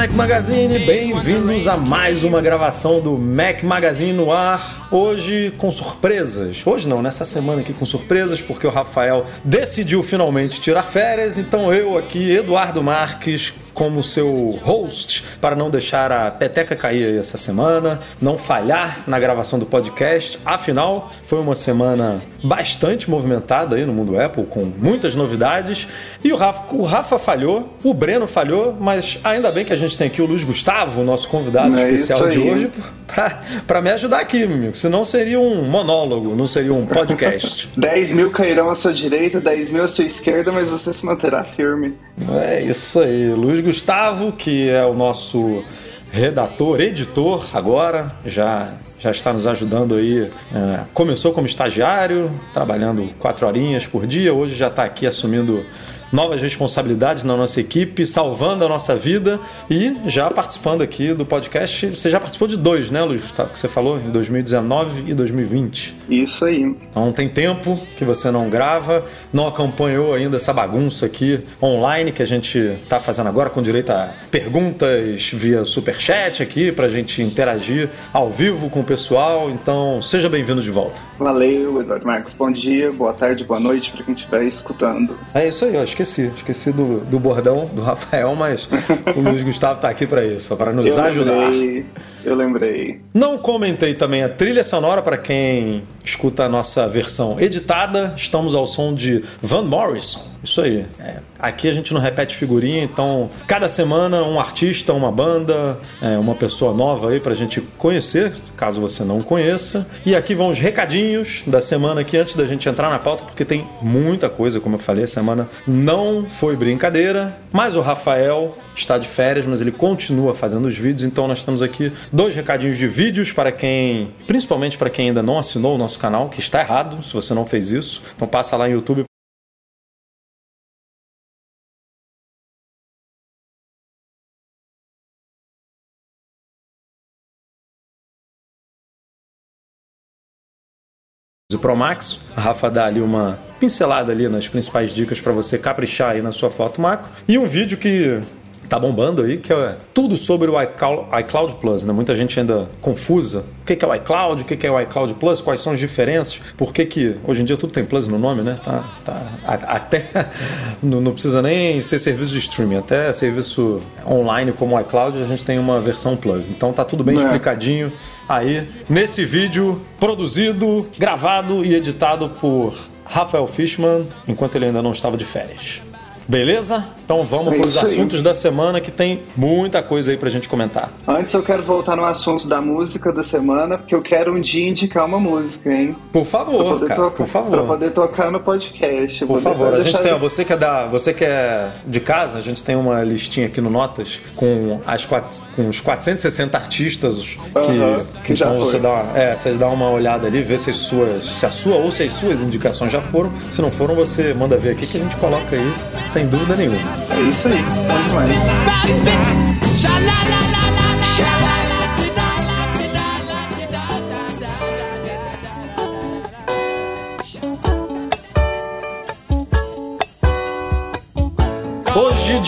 Mac Magazine, bem-vindos a mais uma gravação do Mac Magazine no ar. Hoje com surpresas. Hoje não, nessa semana aqui com surpresas, porque o Rafael decidiu finalmente tirar férias. Então eu aqui, Eduardo Marques, como seu host, para não deixar a peteca cair essa semana, não falhar na gravação do podcast. Afinal, foi uma semana bastante movimentada aí no mundo Apple, com muitas novidades. E o Rafa, o Rafa falhou, o Breno falhou, mas ainda bem que a gente tem aqui o Luiz Gustavo, nosso convidado é especial de hoje, para me ajudar aqui, meu amigo. Senão seria um monólogo, não seria um podcast. 10 mil cairão à sua direita, 10 mil à sua esquerda, mas você se manterá firme. É isso aí. Luiz Gustavo, que é o nosso redator, editor agora, já já está nos ajudando aí. É, começou como estagiário, trabalhando quatro horinhas por dia, hoje já está aqui assumindo novas responsabilidades na nossa equipe, salvando a nossa vida e já participando aqui do podcast. Você já participou de dois, né, Luiz Gustavo, que você falou, em 2019 e 2020. Isso aí. Então tem tempo que você não grava, não acompanhou ainda essa bagunça aqui online que a gente está fazendo agora com direito a perguntas via superchat aqui para a gente interagir ao vivo com o pessoal. Então seja bem-vindo de volta. Valeu, Eduardo Marcos. Bom dia, boa tarde, boa noite para quem estiver escutando. É isso aí, acho que esqueci. Esqueci do, do bordão do Rafael, mas o Luiz Gustavo está aqui para isso, para nos eu ajudar. Eu lembrei. Não comentei também a trilha sonora para quem escuta a nossa versão editada. Estamos ao som de Van Morrison. Isso aí. É, aqui a gente não repete figurinha, então cada semana um artista, uma banda, é, uma pessoa nova aí pra gente conhecer, caso você não conheça. E aqui vão os recadinhos da semana aqui antes da gente entrar na pauta, porque tem muita coisa, como eu falei, a semana não foi brincadeira, mas o Rafael está de férias, mas ele continua fazendo os vídeos, então nós temos aqui dois recadinhos de vídeos para quem, principalmente para quem ainda não assinou o nosso canal, que está errado, se você não fez isso. Então passa lá no YouTube o Pro Max. A Rafa dá ali uma pincelada ali nas principais dicas para você caprichar aí na sua foto macro. E um vídeo que tá bombando aí, que é tudo sobre o iCloud Plus, né? Muita gente ainda confusa. O que é o iCloud? O que é o iCloud Plus? Quais são as diferenças? Por que que hoje em dia tudo tem Plus no nome, né? Tá, tá, até não, não precisa nem ser serviço de streaming, até serviço online como o iCloud a gente tem uma versão Plus. Então tá tudo bem é. explicadinho aí nesse vídeo produzido, gravado e editado por Rafael Fishman, enquanto ele ainda não estava de férias. Beleza? Então vamos é para os assuntos aí. da semana que tem muita coisa aí pra gente comentar. Antes eu quero voltar no assunto da música da semana, porque eu quero um dia indicar uma música, hein? Por favor, cara, tocar, por favor. Pra poder tocar no podcast. Por favor, a gente tem, você que é da, você que é de casa, a gente tem uma listinha aqui no Notas com as com os 460 artistas que, -huh, que então você dá, é, você dá uma olhada ali, vê se as suas, se a sua ou se as suas indicações já foram. Se não foram, você manda ver aqui que a gente coloca aí sem dúvida nenhuma. É isso aí, bom demais.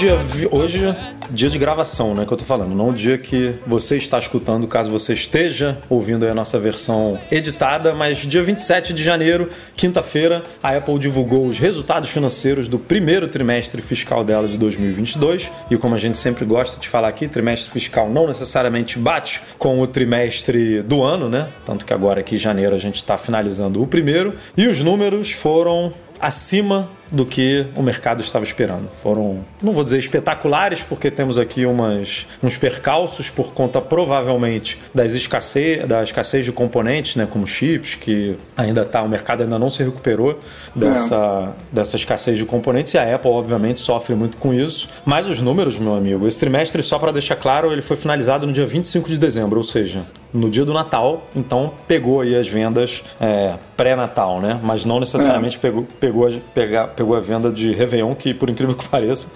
Dia, hoje dia de gravação, né, que eu tô falando, não o dia que você está escutando, caso você esteja ouvindo a nossa versão editada, mas dia 27 de janeiro, quinta-feira, a Apple divulgou os resultados financeiros do primeiro trimestre fiscal dela de 2022, e como a gente sempre gosta de falar aqui, trimestre fiscal não necessariamente bate com o trimestre do ano, né? Tanto que agora aqui em janeiro a gente está finalizando o primeiro, e os números foram acima do que o mercado estava esperando. Foram, não vou dizer espetaculares, porque temos aqui umas, uns percalços por conta provavelmente das escassez, da escassez de componentes, né, como chips, que ainda tá, o mercado ainda não se recuperou dessa, é. dessa escassez de componentes e a Apple obviamente sofre muito com isso. Mas os números, meu amigo, esse trimestre só para deixar claro, ele foi finalizado no dia 25 de dezembro, ou seja, no dia do Natal, então pegou aí as vendas é, pré-Natal, né? Mas não necessariamente é. pegou, pegou, pegou, pegou a venda de Réveillon, que por incrível que pareça,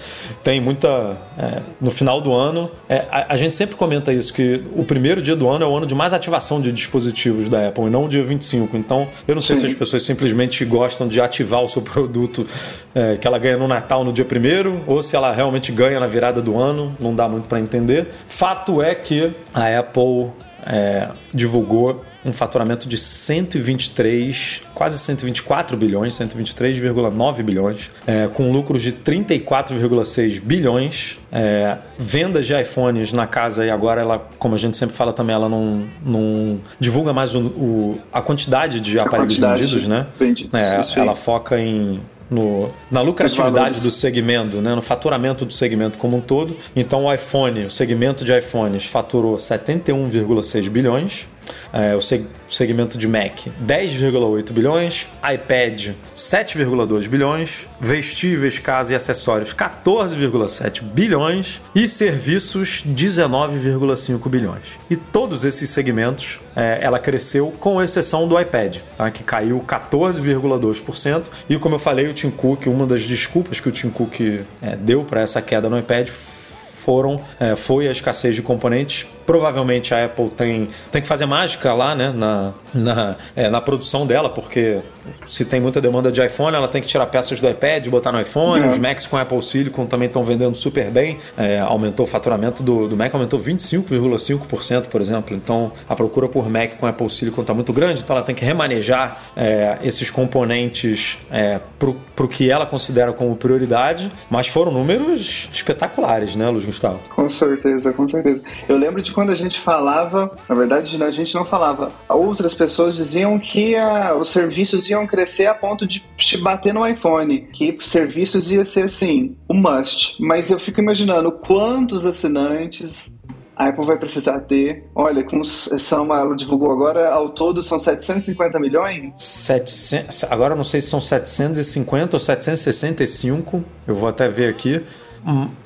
tem muita. É, no final do ano, é, a, a, gente sempre comenta isso, que o primeiro dia do ano é o ano de mais ativação de dispositivos da Apple, e não o dia 25. Então, eu não sei Sim. se as pessoas simplesmente gostam de ativar o seu produto é, que ela ganha no Natal no dia primeiro, ou se ela realmente ganha na virada do ano, não dá muito para entender. Fato é que a Apple é, divulgou um faturamento de 123, quase 124 bilhões, 123,9 bilhões, é, com lucros de 34,6 bilhões, é, vendas de iPhones na casa e agora ela, como a gente sempre fala também, ela não, não divulga mais o, o a quantidade de a aparelhos quantidade vendidos, né? Vendidos, é, ela foca em no, na lucratividade do segmento, né, no faturamento do segmento como um todo. Então o iPhone, o segmento de iPhones faturou 71,6 bilhões, é, o seg segmento de Mac 10,8 bilhões, iPad 7,2 bilhões, vestíveis, casa e acessórios 14,7 bilhões e serviços 19,5 bilhões. E todos esses segmentos é, ela cresceu com exceção do iPad, tá? que caiu 14,2%. E como eu falei, o Tim Cook, uma das desculpas que o Tim Cook é, deu para essa queda no iPad foram é, foi a escassez de componentes. Provavelmente a Apple tem, tem que fazer mágica lá né, na, na, é, na produção dela, porque se tem muita demanda de iPhone, ela tem que tirar peças do iPad e botar no iPhone. Uhum. Os Macs com Apple Silicon também estão vendendo super bem. É, aumentou o faturamento do, do Mac, aumentou 25,5%, por exemplo. Então a procura por Mac com Apple Silicon está muito grande, então ela tem que remanejar é, esses componentes é, para o que ela considera como prioridade. Mas foram números espetaculares, né, Luz Gustavo? Com certeza, com certeza. Eu lembro de quando a gente falava, na verdade a gente não falava, outras pessoas diziam que a, os serviços iam crescer a ponto de bater no iPhone, que serviços ia ser assim, o um must. Mas eu fico imaginando quantos assinantes a Apple vai precisar ter. Olha, como são, ela divulgou agora, ao todo são 750 milhões? 700, agora não sei se são 750 ou 765, eu vou até ver aqui.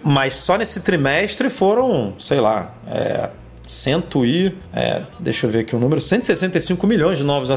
Mas só nesse trimestre foram, sei lá, é, cento e. É, deixa eu ver aqui o número: 165 milhões de novos,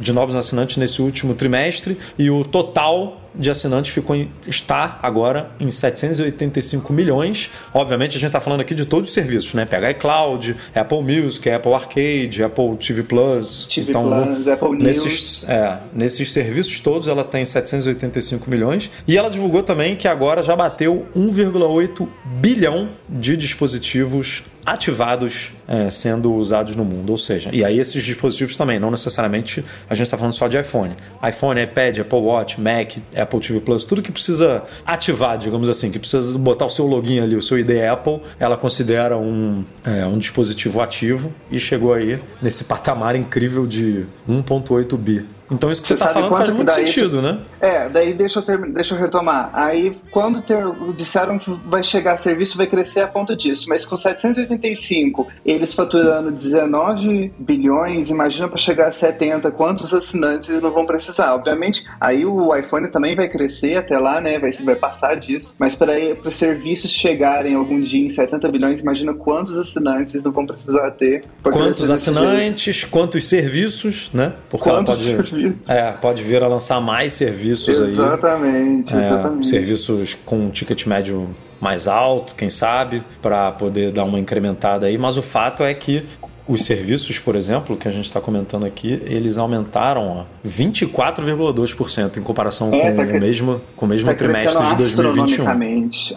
de novos assinantes nesse último trimestre. E o total de assinantes ficou em, está agora em 785 milhões. Obviamente a gente está falando aqui de todos os serviços, né? Pega iCloud, Apple Music, Apple Arcade, Apple TV Plus. TV então, Plus, Apple nesses, News. É, nesses serviços todos ela tem 785 milhões. E ela divulgou também que agora já bateu 1,8 bilhão de dispositivos ativados é, sendo usados no mundo. Ou seja, e aí esses dispositivos também, não necessariamente a gente está falando só de iPhone. iPhone, iPad, Apple Watch, Mac, Apple TV Plus, tudo que precisa ativar, digamos assim, que precisa botar o seu login ali, o seu ID Apple, ela considera um, é, um dispositivo ativo e chegou aí nesse patamar incrível de 1.8 bi então isso que você está falando faz muito sentido, isso... né? É, daí deixa eu, ter... deixa eu retomar. Aí quando ter... disseram que vai chegar serviço, vai crescer a ponto disso, mas com 785, eles faturando 19 bilhões, imagina para chegar a 70, quantos assinantes eles não vão precisar? Obviamente, aí o iPhone também vai crescer até lá, né? Vai, vai passar disso, mas para os serviços chegarem algum dia em 70 bilhões, imagina quantos assinantes eles não vão precisar ter. Quantos assinantes, quantos serviços, né? Porque quantos ela pode É, pode vir a lançar mais serviços exatamente, aí. Exatamente, exatamente. Serviços com um ticket médio mais alto, quem sabe, para poder dar uma incrementada aí. Mas o fato é que os serviços, por exemplo, que a gente está comentando aqui, eles aumentaram 24,2% em comparação é, com, tá o mesmo, com o mesmo tá trimestre de 2021.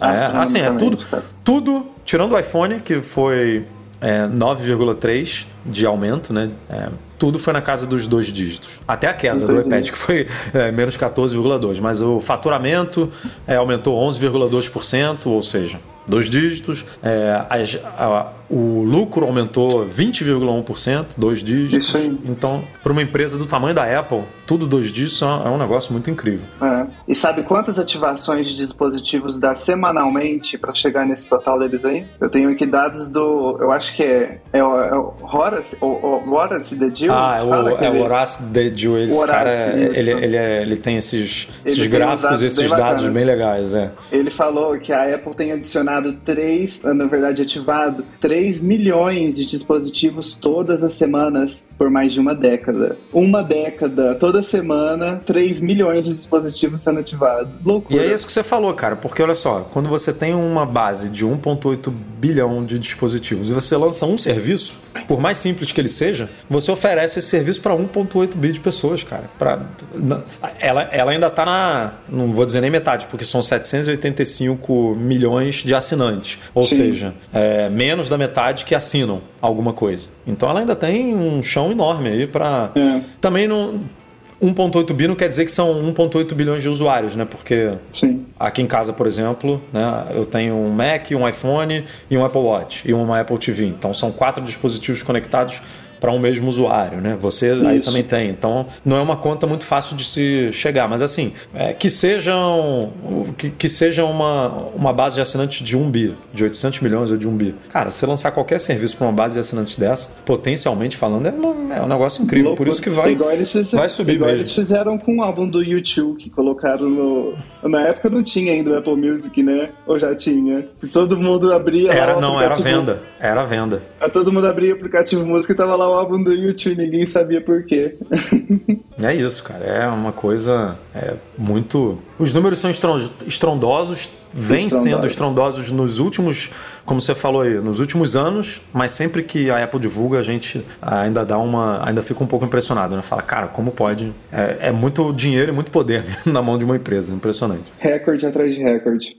É, assim, é tudo, tudo, tirando o iPhone, que foi é, 9,3% de aumento, né? É, tudo foi na casa dos dois dígitos. Até a queda do iPad, que foi é, menos 14,2%. Mas o faturamento é, aumentou 11,2%, ou seja, dois dígitos. É, a, a, o lucro aumentou 20,1%, dois dígitos. Isso aí. Então, para uma empresa do tamanho da Apple, tudo dois dígitos é um negócio muito incrível. É. E sabe quantas ativações de dispositivos dá semanalmente para chegar nesse total deles aí? Eu tenho aqui dados do. Eu acho que é. É o, é o Horace, o, o Horace The Deal? Ah, é o, é o Horace The Deal. Esse Horace, cara, isso. ele, ele, é- ele tem esses, Ele esses uns gráficos, dados esses bem dados bacanas. bem legais. É. Ele falou que a Apple tem adicionado três, na verdade ativado 3 milhões de dispositivos todas as semanas por mais de uma década. Uma década, toda semana, 3 milhões de dispositivos sendo ativados. E Loucura. é isso que você falou, cara, porque olha só, quando você tem uma base de 1,8 bilhão de dispositivos e você lança um serviço, por mais simples que ele seja, você oferece esse serviço para 1,8 bi de pessoas, cara. Pra, ela, ela ainda tá na. Não vou dizer nem metade, porque são 785 milhões de assinantes. Ou Sim. seja, é, menos da metade que assinam alguma coisa. Então ela ainda tem um chão enorme aí para. É. Também não. 1,8 bi não quer dizer que são 1,8 bilhões de usuários, né? Porque Sim. Aqui em casa, por exemplo, né, eu tenho um Mac, um iPhone e um Apple Watch e uma Apple TV. Então são quatro dispositivos conectados para um mesmo usuário, né? Você aí Isso. também tem. Então não é uma conta muito fácil de se chegar, mas assim é, que sejam que, que seja uma, uma base de assinantes de 1 bi, de 800 milhões ou de 1 bi. Cara, você lançar qualquer serviço para uma base de assinantes dessa, potencialmente falando, é, uma- é um negócio incrível. Por isso que vai fizeram, vai subir igual mesmo. eles fizeram com o álbum do YouTube que colocaram no. Na época não tinha ainda o Apple Music, né? Ou já tinha? E todo mundo abria. Era não, era venda, era venda. Aí Todo mundo abria o aplicativo música e tava lá o álbum do YouTube, ninguém sabia por quê. É isso, cara. É uma coisa é, muito. Os números são estron- estrondosos, vêm Estrondosos. sendo estrondosos nos últimos, como você falou aí, nos últimos anos, mas sempre que a Apple divulga, a gente ainda dá uma. ainda fica um pouco impressionado, né? Fala, cara, como pode? É, é muito dinheiro e muito poder na mão de uma empresa. Impressionante. recorde atrás de recorde.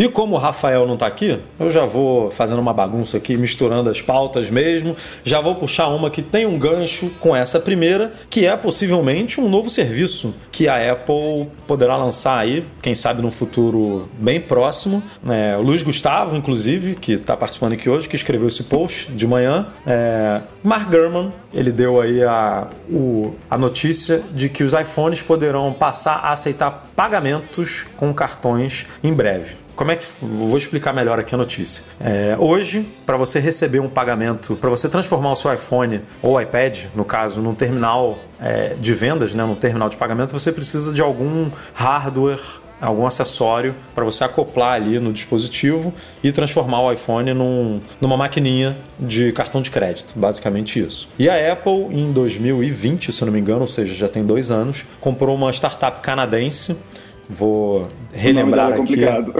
E como o Rafael não está aqui, eu já vou fazendo uma bagunça aqui, misturando as pautas mesmo. Já vou puxar uma que tem um gancho com essa primeira, que é possivelmente um novo serviço que a Apple poderá lançar aí, quem sabe num futuro bem próximo. É, o Luiz Gustavo, inclusive, que está participando aqui hoje, que escreveu esse post de manhã. É, Mark Gurman, ele deu aí a, o- a notícia de que os iPhones poderão passar a aceitar pagamentos com cartões em breve. Como é que vou explicar melhor aqui a notícia? É, hoje, para você receber um pagamento, para você transformar o seu iPhone ou iPad, no caso, num terminal é, de vendas, né, num terminal de pagamento, você precisa de algum hardware, algum acessório para você acoplar ali no dispositivo e transformar o iPhone num- numa maquininha de cartão de crédito, basicamente isso. E a Apple, em 2020, se eu não me engano, ou seja, já tem dois anos, comprou uma startup canadense. Vou relembrar é aqui. complicado.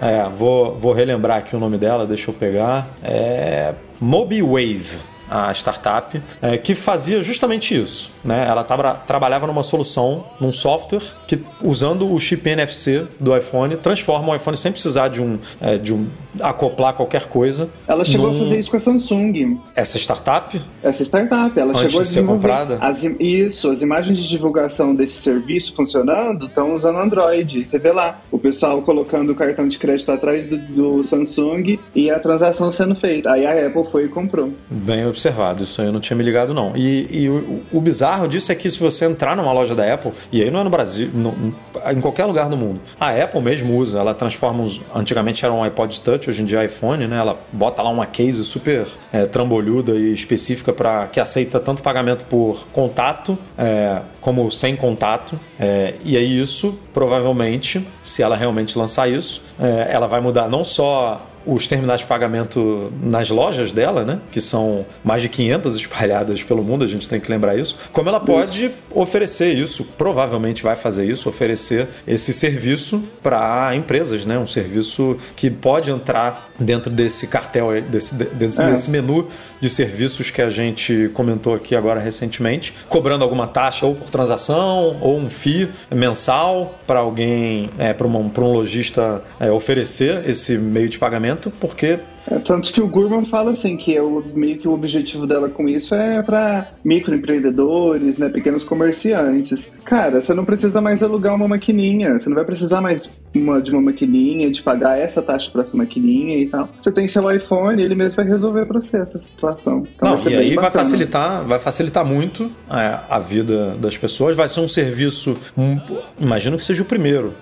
É, vou, vou relembrar aqui o nome dela, deixa eu pegar. É MobiWave, a startup, é, que fazia justamente isso. Né? Ela tava- trabalhava numa solução, num software, que usando o chip NFC do iPhone, transforma o iPhone sem precisar de um, é, de um acoplar qualquer coisa. Ela chegou num- a fazer isso com a Samsung. Essa startup, Essa startup, ela Antes chegou a de ser comprada? As isso, as imagens de divulgação desse serviço funcionando estão usando Android. Você vê lá o pessoal colocando o cartão de crédito atrás do, do Samsung e a transação sendo feita. Aí a Apple foi e comprou. Bem observado, isso aí eu não tinha me ligado não. E, e o, o bizarro disso é que se você entrar numa loja da Apple, e aí não é no Brasil, no- em qualquer lugar do mundo, a Apple mesmo usa, ela transforma os. Antigamente era um iPod Touch, hoje em dia é iPhone, né? Ela bota lá uma case super é, trambolhuda e específica para que aceita tanto pagamento por contato é, como sem contato. É, e aí isso, provavelmente, se ela realmente lançar isso, é, ela vai mudar não só os terminais de pagamento nas lojas dela, né? Que são mais de 500 espalhadas pelo mundo, a gente tem que lembrar isso. Como ela pode oferecer isso, provavelmente vai fazer isso, oferecer esse serviço para empresas, né? Um serviço que pode entrar dentro desse cartel, desse, desse, É. desse menu de serviços que a gente comentou aqui agora recentemente, cobrando alguma taxa ou por transação ou um FII mensal para alguém, é, para um, pra um lojista é, oferecer esse meio de pagamento, porque É, tanto que o Gurman fala assim que é o, meio que o objetivo dela com isso é para microempreendedores, né, pequenos comerciantes. Cara, você não precisa mais alugar uma maquininha, você não vai precisar mais uma, de uma maquininha, de pagar essa taxa para essa maquininha e tal. Você tem seu iPhone, ele mesmo vai resolver para você essa situação. Então não, e aí vai facilitar, vai facilitar muito a, a vida das pessoas. Vai ser um serviço, um, imagino que seja o primeiro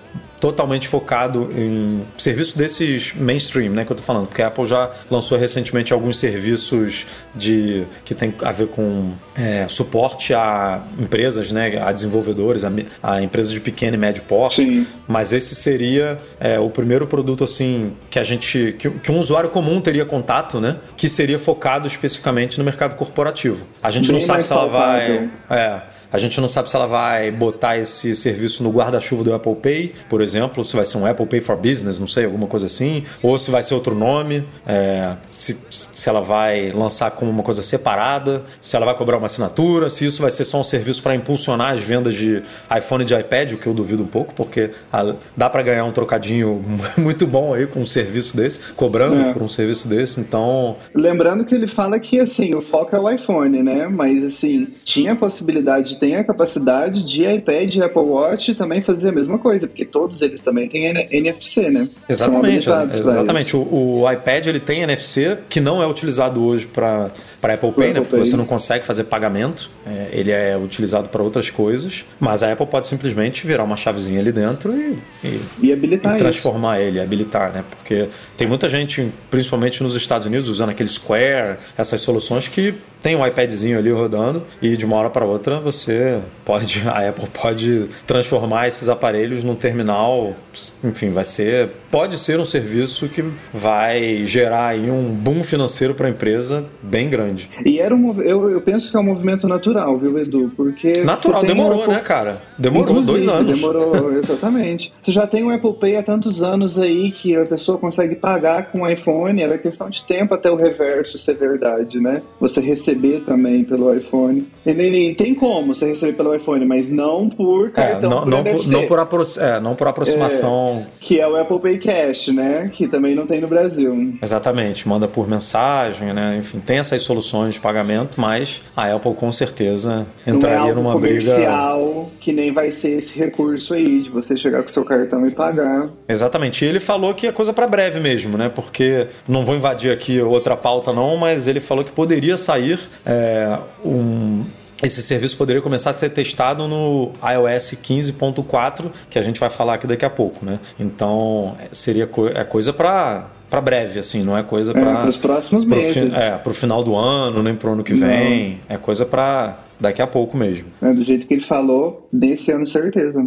totalmente focado em serviço desses mainstream, né, que eu tô falando, porque a Apple já lançou recentemente alguns serviços de que tem a ver com é, suporte a empresas, né, a desenvolvedores, a, a empresas de pequeno e médio porte, Sim. mas esse seria é, o primeiro produto assim que a gente que, que, um usuário comum teria contato, né, que seria focado especificamente no mercado corporativo. A gente Bem não sabe se ela vai é, a gente não sabe se ela vai botar esse serviço no guarda-chuva do Apple Pay, por exemplo, se vai ser um Apple Pay for Business, não sei, alguma coisa assim, ou se vai ser outro nome, é, se, se ela vai lançar como uma coisa separada, se ela vai cobrar uma assinatura, se isso vai ser só um serviço para impulsionar as vendas de iPhone e de iPad, o que eu duvido um pouco, porque a, dá para ganhar um trocadinho muito bom aí com um serviço desse, cobrando é. por um serviço desse, então... Lembrando que ele fala que, assim, o foco é o iPhone, né? Mas, assim, tinha a possibilidade de tem a capacidade de iPad e Apple Watch também fazer a mesma coisa, porque todos eles também têm NFC, né? Exatamente, exatamente. O, o, iPad ele tem NFC que não é utilizado hoje para para Apple Pay, né? Porque Pay. você não consegue fazer pagamento. É, ele é utilizado para outras coisas. Mas a Apple pode simplesmente virar uma chavezinha ali dentro e, e, e habilitar e transformar isso. ele, habilitar, né? Porque tem muita gente, principalmente nos Estados Unidos, usando aquele Square, essas soluções que tem um iPadzinho ali rodando e de uma hora para outra você pode, a Apple pode transformar esses aparelhos num terminal, enfim, vai ser, pode ser um serviço que vai gerar aí um boom financeiro para a empresa bem grande. E era um, eu, eu penso que é um movimento natural, viu, Edu? Porque natural demorou, né, cara? Demorou Inclusive, dois anos. Demorou, exatamente. Você já tem o um Apple Pay há tantos anos aí que a pessoa consegue pagar com o iPhone, era questão de tempo até o reverso ser verdade, né? Você receber também pelo iPhone. E, tem como você receber pelo iPhone, mas não por é, cartão. É, não, não, por, não, por apro é, não por aproximação. É, que é o Apple Pay Cash, né? Que também não tem no Brasil. Exatamente, manda por mensagem, né? Enfim, tem essas soluções de pagamento, mas a Apple com certeza entraria não é numa comercial briga. que nem vai ser esse recurso aí de você chegar com seu cartão e pagar. Exatamente. E ele falou que é coisa para breve mesmo, né? Porque não vou invadir aqui outra pauta não, mas ele falou que poderia sair é, um, esse serviço poderia começar a ser testado no iOS 15.4, que a gente vai falar aqui daqui a pouco, né? Então seria co é coisa para para breve, assim, não é coisa para é, os próximos meses. Fi, é, para o final do ano, nem para o ano que vem. Não. É coisa para daqui a pouco mesmo. É, do jeito que ele falou, desse ano certeza.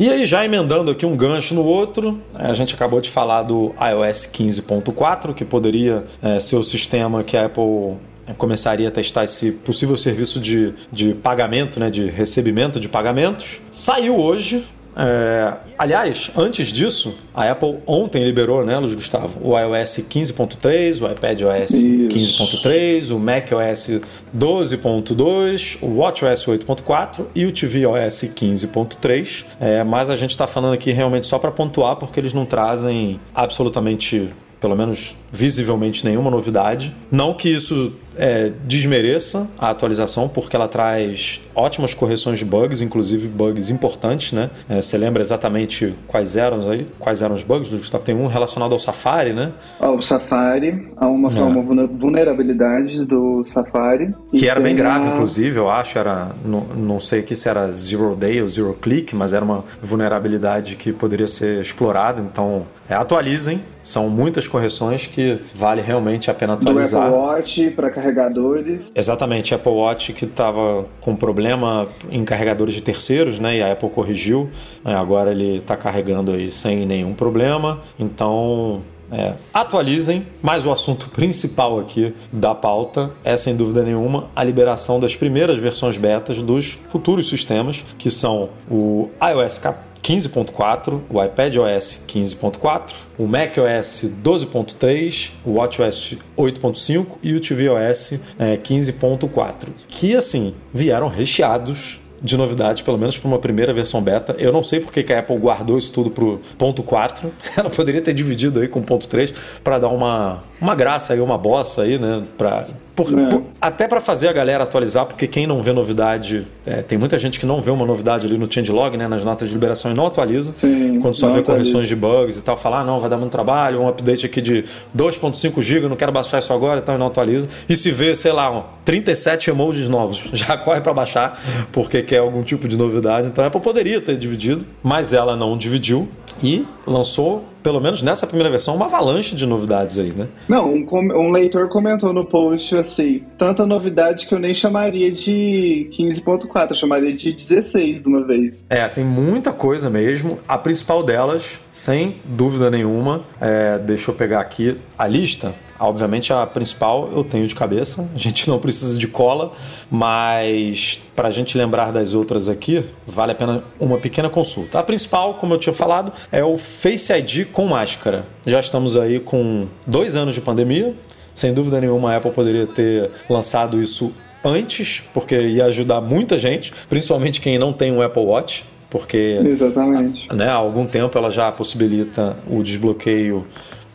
E aí, já emendando aqui um gancho no outro, a gente acabou de falar do iOS 15.4, que poderia é, ser o sistema que a Apple começaria a testar esse possível serviço de, de pagamento, né, de recebimento de pagamentos. Saiu hoje. É, aliás, antes disso, a Apple ontem liberou, né, Luiz Gustavo, o iOS 15.3, o iPadOS 15.3, o macOS 12.2, o WatchOS 8.4 e o tvOS 15.3. É, mas a gente está falando aqui realmente só para pontuar, porque eles não trazem absolutamente pelo menos visivelmente nenhuma novidade. Não que isso é, desmereça a atualização, porque ela traz ótimas correções de bugs, inclusive bugs importantes, né? É, você lembra exatamente quais eram aí? Quais eram os bugs? Gustavo tem um relacionado ao Safari, né? Ao Safari, a uma, é. uma vulnerabilidade do Safari. Que era bem grave, a... inclusive, eu acho. Era, não, não sei aqui se era zero day ou zero click, mas era uma vulnerabilidade que poderia ser explorada. Então, é, atualizem. São muitas correções que vale realmente a pena atualizar. Do Apple Watch para carregadores. Exatamente, Apple Watch que estava com problema em carregadores de terceiros, né? E a Apple corrigiu. Né, agora ele está carregando aí sem nenhum problema. Então é, atualizem, mas o assunto principal aqui da pauta é, sem dúvida nenhuma, a liberação das primeiras versões betas dos futuros sistemas, que são o iOS 14 15.4, o iPadOS 15.4, o macOS 12.3, o WatchOS 8.5 e o tvOS é, 15.4, que assim vieram recheados de novidades, pelo menos para uma primeira versão beta. Eu não sei porque que a Apple guardou isso tudo pro ponto 4. Ela poderia ter dividido aí com o ponto 3 para dar uma, uma graça aí, uma bossa aí, né? Pra, por, é. por, até para fazer a galera atualizar, porque quem não vê novidade, é, tem muita gente que não vê uma novidade ali no changelog, né, nas notas de liberação e não atualiza. Sim, quando só vê correções de bugs e tal, fala, ah, não, vai dar muito trabalho, um update aqui de 2.5 GB, não quero baixar isso agora, então e não atualiza. E se vê, sei lá, 37 emojis novos, já corre para baixar, porque quer algum tipo de novidade. Então a Apple poderia ter dividido, mas ela não dividiu e lançou pelo menos nessa primeira versão, uma avalanche de novidades aí, né? Não, um, um, leitor comentou no post assim: tanta novidade que eu nem chamaria de 15.4, eu chamaria de 16 de uma vez. É, tem muita coisa mesmo. A principal delas, sem dúvida nenhuma, é, deixa eu pegar aqui a lista. Obviamente a principal eu tenho de cabeça, a gente não precisa de cola, mas para a gente lembrar das outras aqui, vale a pena uma pequena consulta. A principal, como eu tinha falado, é o Face ID com máscara. Já estamos aí com dois anos de pandemia, sem dúvida nenhuma a Apple poderia ter lançado isso antes, porque ia ajudar muita gente, principalmente quem não tem um Apple Watch, porque Exatamente. Né, há algum tempo ela já possibilita o desbloqueio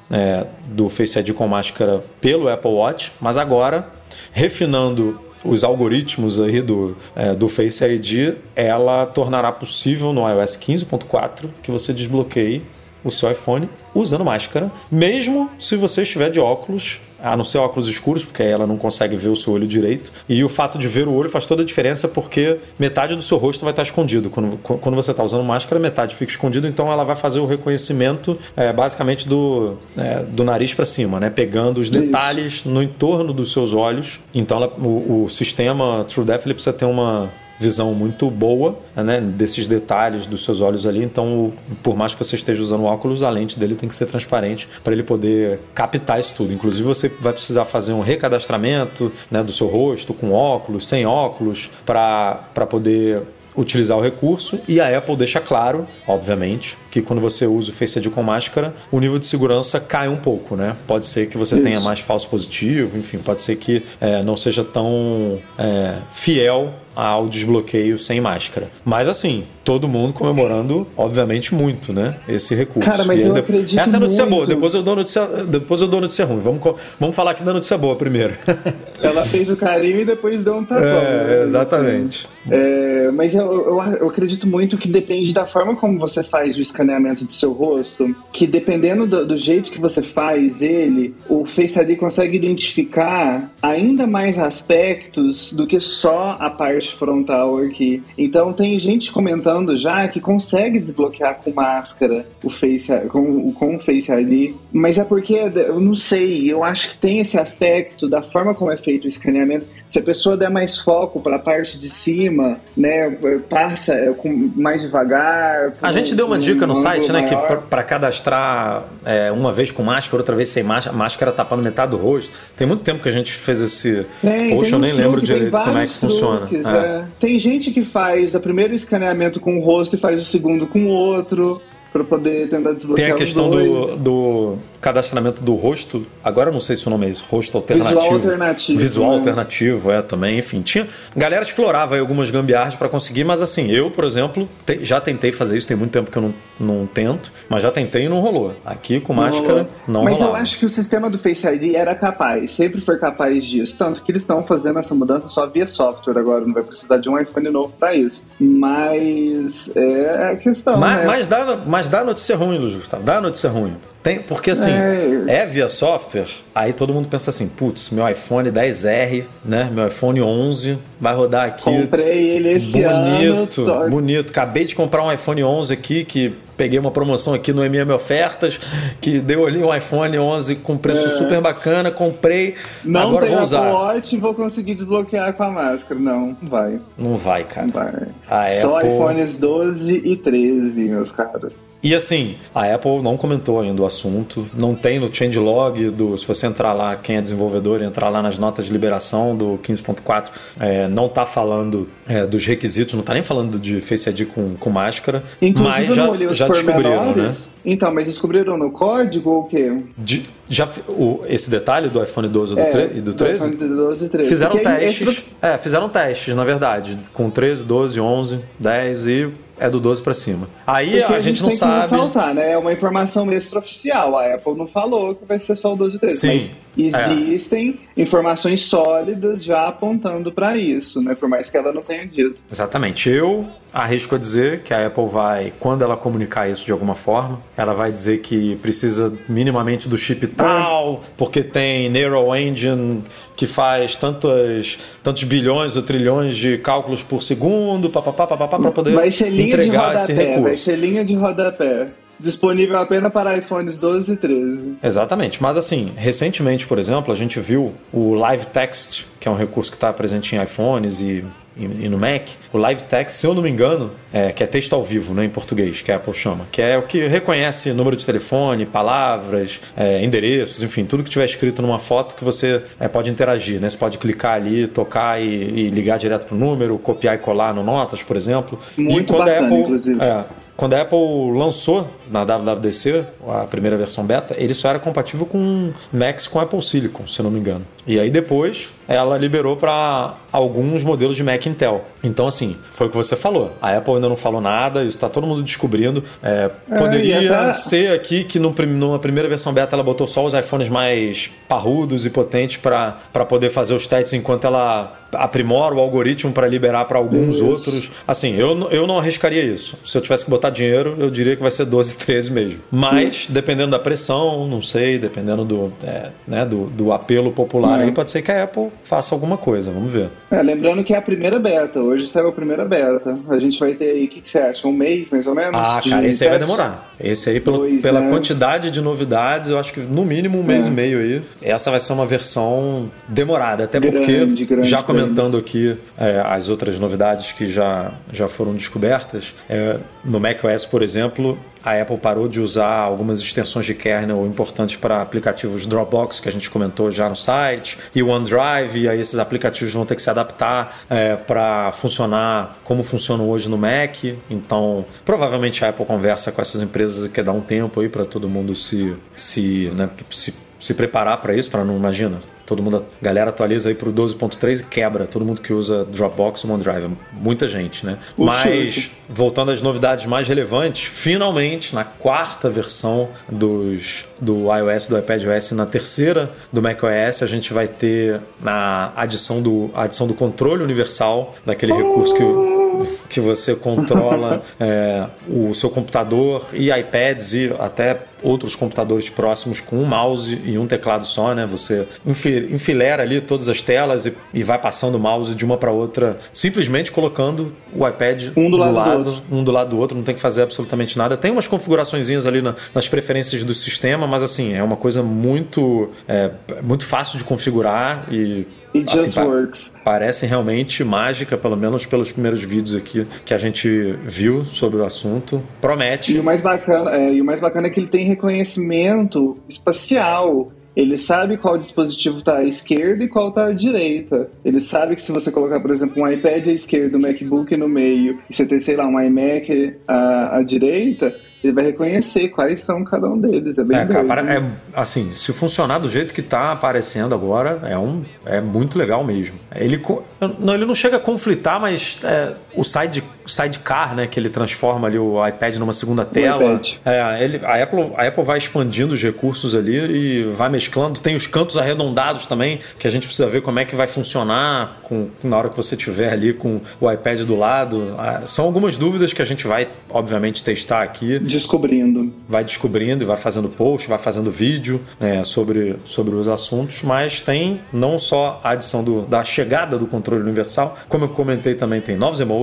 é, do Face ID com máscara pelo Apple Watch, mas agora, refinando os algoritmos aí do, é, do Face ID, ela tornará possível no iOS 15.4 que você desbloqueie o seu iPhone usando máscara, mesmo se você estiver de óculos a não ser óculos escuros, porque aí ela não consegue ver o seu olho direito. E o fato de ver o olho faz toda a diferença porque metade do seu rosto vai estar escondido. Quando, quando você está usando máscara, metade fica escondido, então ela vai fazer o reconhecimento é, basicamente do, é, do nariz para cima, né? pegando os detalhes no entorno dos seus olhos. Então ela, o, o sistema TrueDepth precisa ter uma visão muito boa né, desses detalhes dos seus olhos ali. Então, por mais que você esteja usando óculos, a lente dele tem que ser transparente para ele poder captar isso tudo. Inclusive, você vai precisar fazer um recadastramento né, do seu rosto com óculos, sem óculos, para poder utilizar o recurso e a Apple deixa claro, obviamente, que quando você usa o Face ID com máscara, o nível de segurança cai um pouco, né? Pode ser que você Isso. tenha mais falso positivo, enfim, pode ser que é, não seja tão é, fiel ao desbloqueio sem máscara. Mas assim, todo mundo comemorando, obviamente, muito, né? Esse recurso. Cara, mas eu acredito Essa é a notícia muito. boa, depois eu dou notícia, depois eu dou notícia ruim. Vamos, vamos falar aqui da notícia boa primeiro. Ela fez o carinho e depois deu um tapão. É, né? exatamente. Assim, é, mas eu, eu, eu, acredito muito que depende da forma como você faz o escaneamento do seu rosto, que dependendo do, do jeito que você faz ele, o Face ID consegue identificar ainda mais aspectos do que só a parte frontal aqui. Então tem gente comentando já que consegue desbloquear com máscara o Face com, com o Face ID, mas é porque eu não sei, eu acho que tem esse aspecto da forma como é feito o escaneamento. Se a pessoa der mais foco para a parte de cima, né, passa é, com mais devagar. A gente deu uma dica no site, né, que para cadastrar é, uma vez com máscara, outra vez sem máscara, máscara tapando metade do rosto. Tem muito tempo que a gente fez esse post, eu nem lembro direito como é que truques, funciona. É. Tem gente que faz o primeiro escaneamento com o rosto e faz o segundo com o outro para poder tentar desbloquear Tem a questão do, do cadastramento do rosto. Agora eu não sei se o nome é isso, rosto alternativo. Visual alternativo. Visual né? alternativo, é também. Enfim, tinha. Galera explorava aí algumas gambiarras para conseguir, mas assim, eu, por exemplo, te, já tentei fazer isso, tem muito tempo que eu não, não tento, mas já tentei e não rolou. Aqui com não máscara rolou. não Mas rolava. eu acho que o sistema do Face ID era capaz, sempre foi capaz disso. Tanto que eles estão fazendo essa mudança só via software agora, não vai precisar de um iPhone novo para isso. Mas é a questão. Mas, né? mas dá. Mas mas dá notícia ruim, Luiz Gustavo. Dá notícia ruim. Tem, porque assim, é. é. via software, aí todo mundo pensa assim, putz, meu iPhone 10R, né? Meu iPhone 11 vai rodar aqui. Comprei ele esse bonito, ano. Bonito, Acabei de comprar um iPhone 11 aqui que peguei uma promoção aqui no MM Ofertas que deu ali um iPhone 11 com preço é. super bacana, comprei. Não agora tem vou usar. Apple Watch e vou conseguir desbloquear com a máscara. Não, não vai. Não vai, cara. Não vai. A Só Apple... iPhones 12 e 13, meus caros. E assim, a Apple não comentou ainda o assunto, não tem no changelog do, se você entrar lá, quem é desenvolvedor, entrar lá nas notas de liberação do 15.4, é, não está falando é, dos requisitos, não está nem falando de Face ID com, com máscara, Inclusive, mas já, já descobriram, né? Então, mas descobriram no código ou o quê? De, já o, esse detalhe do iPhone 12 do é, e do 13? Do iPhone 12 e 13. Fizeram testes. É, fizeram testes, na verdade, com 13, 12, 11, 10 e é do 12 para cima. Aí a, a, gente, não sabe. Que ressaltar, né? É uma informação extraoficial. A Apple não falou que vai ser só o 12 e 13. Sim, mas existem é. informações sólidas já apontando para isso, né? Por mais que ela não tenha dito. Exatamente. Eu arrisco a dizer que a Apple vai, quando ela comunicar isso de alguma forma, ela vai dizer que precisa minimamente do chip tal, porque tem Neural Engine que faz tantos, tantos bilhões ou trilhões de cálculos por segundo, papapá, papapá, para poder vai ser linha entregar de rodapé, esse recurso. Vai ser linha de rodapé. Disponível apenas para iPhones 12 e 13. Exatamente. Mas assim, recentemente, por exemplo, a gente viu o Live Text, que é um recurso que está presente em iPhones e e no Mac, o Live Text, se eu não me engano, é, que é texto ao vivo, né, em português, que a Apple chama, que é o que reconhece número de telefone, palavras, é, endereços, enfim, tudo que tiver escrito numa foto que você é, pode interagir, né? Você pode clicar ali, tocar e, e ligar direto para o número, copiar e colar no Notas, por exemplo. Muito e quando bacana, a Apple, inclusive. É, quando a Apple lançou na WWDC, a primeira versão beta, ele só era compatível com Macs com Apple Silicon, se não me engano. E aí depois ela liberou para alguns modelos de Mac Intel. Então, assim, foi o que você falou. A Apple ainda não falou nada, isso está todo mundo descobrindo. É, é poderia é, ser aqui que numa primeira versão beta ela botou só os iPhones mais parrudos e potentes para poder fazer os testes enquanto ela aprimora o algoritmo para liberar para alguns isso. outros. Assim, eu, eu não arriscaria isso. Se eu tivesse que botar dinheiro, eu diria que vai ser 12, 13 mesmo. Mas, dependendo da pressão, não sei, dependendo do, é, né, do, do apelo popular, aí pode ser que a Apple faça alguma coisa. Vamos ver. É, lembrando que é a primeira beta. Hoje saiu a primeira beta. A gente vai ter aí, o que, que, você acha? Um mês, mais ou menos? Ah, cara, esse aí vai demorar. Esse aí, pelo, Dois, pela né? quantidade de novidades, eu acho que no mínimo um mês é. e meio aí. Essa vai ser uma versão demorada. Até grande, porque, grande, já comentando aqui é, as outras novidades que já, já foram descobertas, é, no macOS, por exemplo, a Apple parou de usar algumas extensões de kernel importantes para aplicativos Dropbox, que a gente comentou já no site, e OneDrive, e aí esses aplicativos vão ter que se adaptar é, para funcionar como funcionam hoje no Mac. Então, provavelmente a Apple conversa com essas empresas e quer dar um tempo aí para todo mundo se, se, né, se, se preparar para isso, para não, imagina, Todo mundo, a galera atualiza aí para o 12.3 e quebra. Todo mundo que usa Dropbox ou OneDrive. Muita gente, né? O Mas, voltando às novidades mais relevantes, finalmente, na quarta versão dos, do iOS, do iPadOS, na terceira do macOS, a gente vai ter a adição do, a adição do controle universal, daquele recurso que que você controla é, o seu computador e iPads e até outros computadores próximos com um mouse e um teclado só, né? Você enfilera ali todas as telas e, e vai passando o mouse de uma para outra, simplesmente colocando o iPad um do, do lado, lado do um do lado do outro, não tem que fazer absolutamente nada. Tem umas configurações ali na, nas preferências do sistema, mas assim, é uma coisa muito, é, muito fácil de configurar e It assim, just works. Parece realmente mágica, pelo menos pelos primeiros vídeos aqui que a gente viu sobre o assunto. Promete. E o mais bacana é, e o mais bacana é que ele tem reconhecimento espacial. Ele sabe qual dispositivo está à esquerda e qual está à direita. Ele sabe que se você colocar, por exemplo, um iPad à esquerda, um MacBook no meio, e você ter, sei lá, um iMac à, à direita, ele vai reconhecer quais são cada um deles. É bem é, cara, é, assim, se funcionar do jeito que está aparecendo agora, é, um, é muito legal mesmo. Ele não, ele não chega a conflitar, mas é, o side, sidecar, né, que ele transforma ali o iPad numa segunda tela. É, ele, a, Apple, a Apple vai expandindo os recursos ali e vai mesclando. Tem os cantos arredondados também, que a gente precisa ver como é que vai funcionar com, na hora que você tiver ali com o iPad do lado. Ah, são algumas dúvidas que a gente vai, obviamente, testar aqui descobrindo. Vai descobrindo e vai fazendo post, vai fazendo vídeo né, sobre, sobre os assuntos, mas tem não só a adição do, da chegada do controle universal, como eu comentei também, tem novos emojis,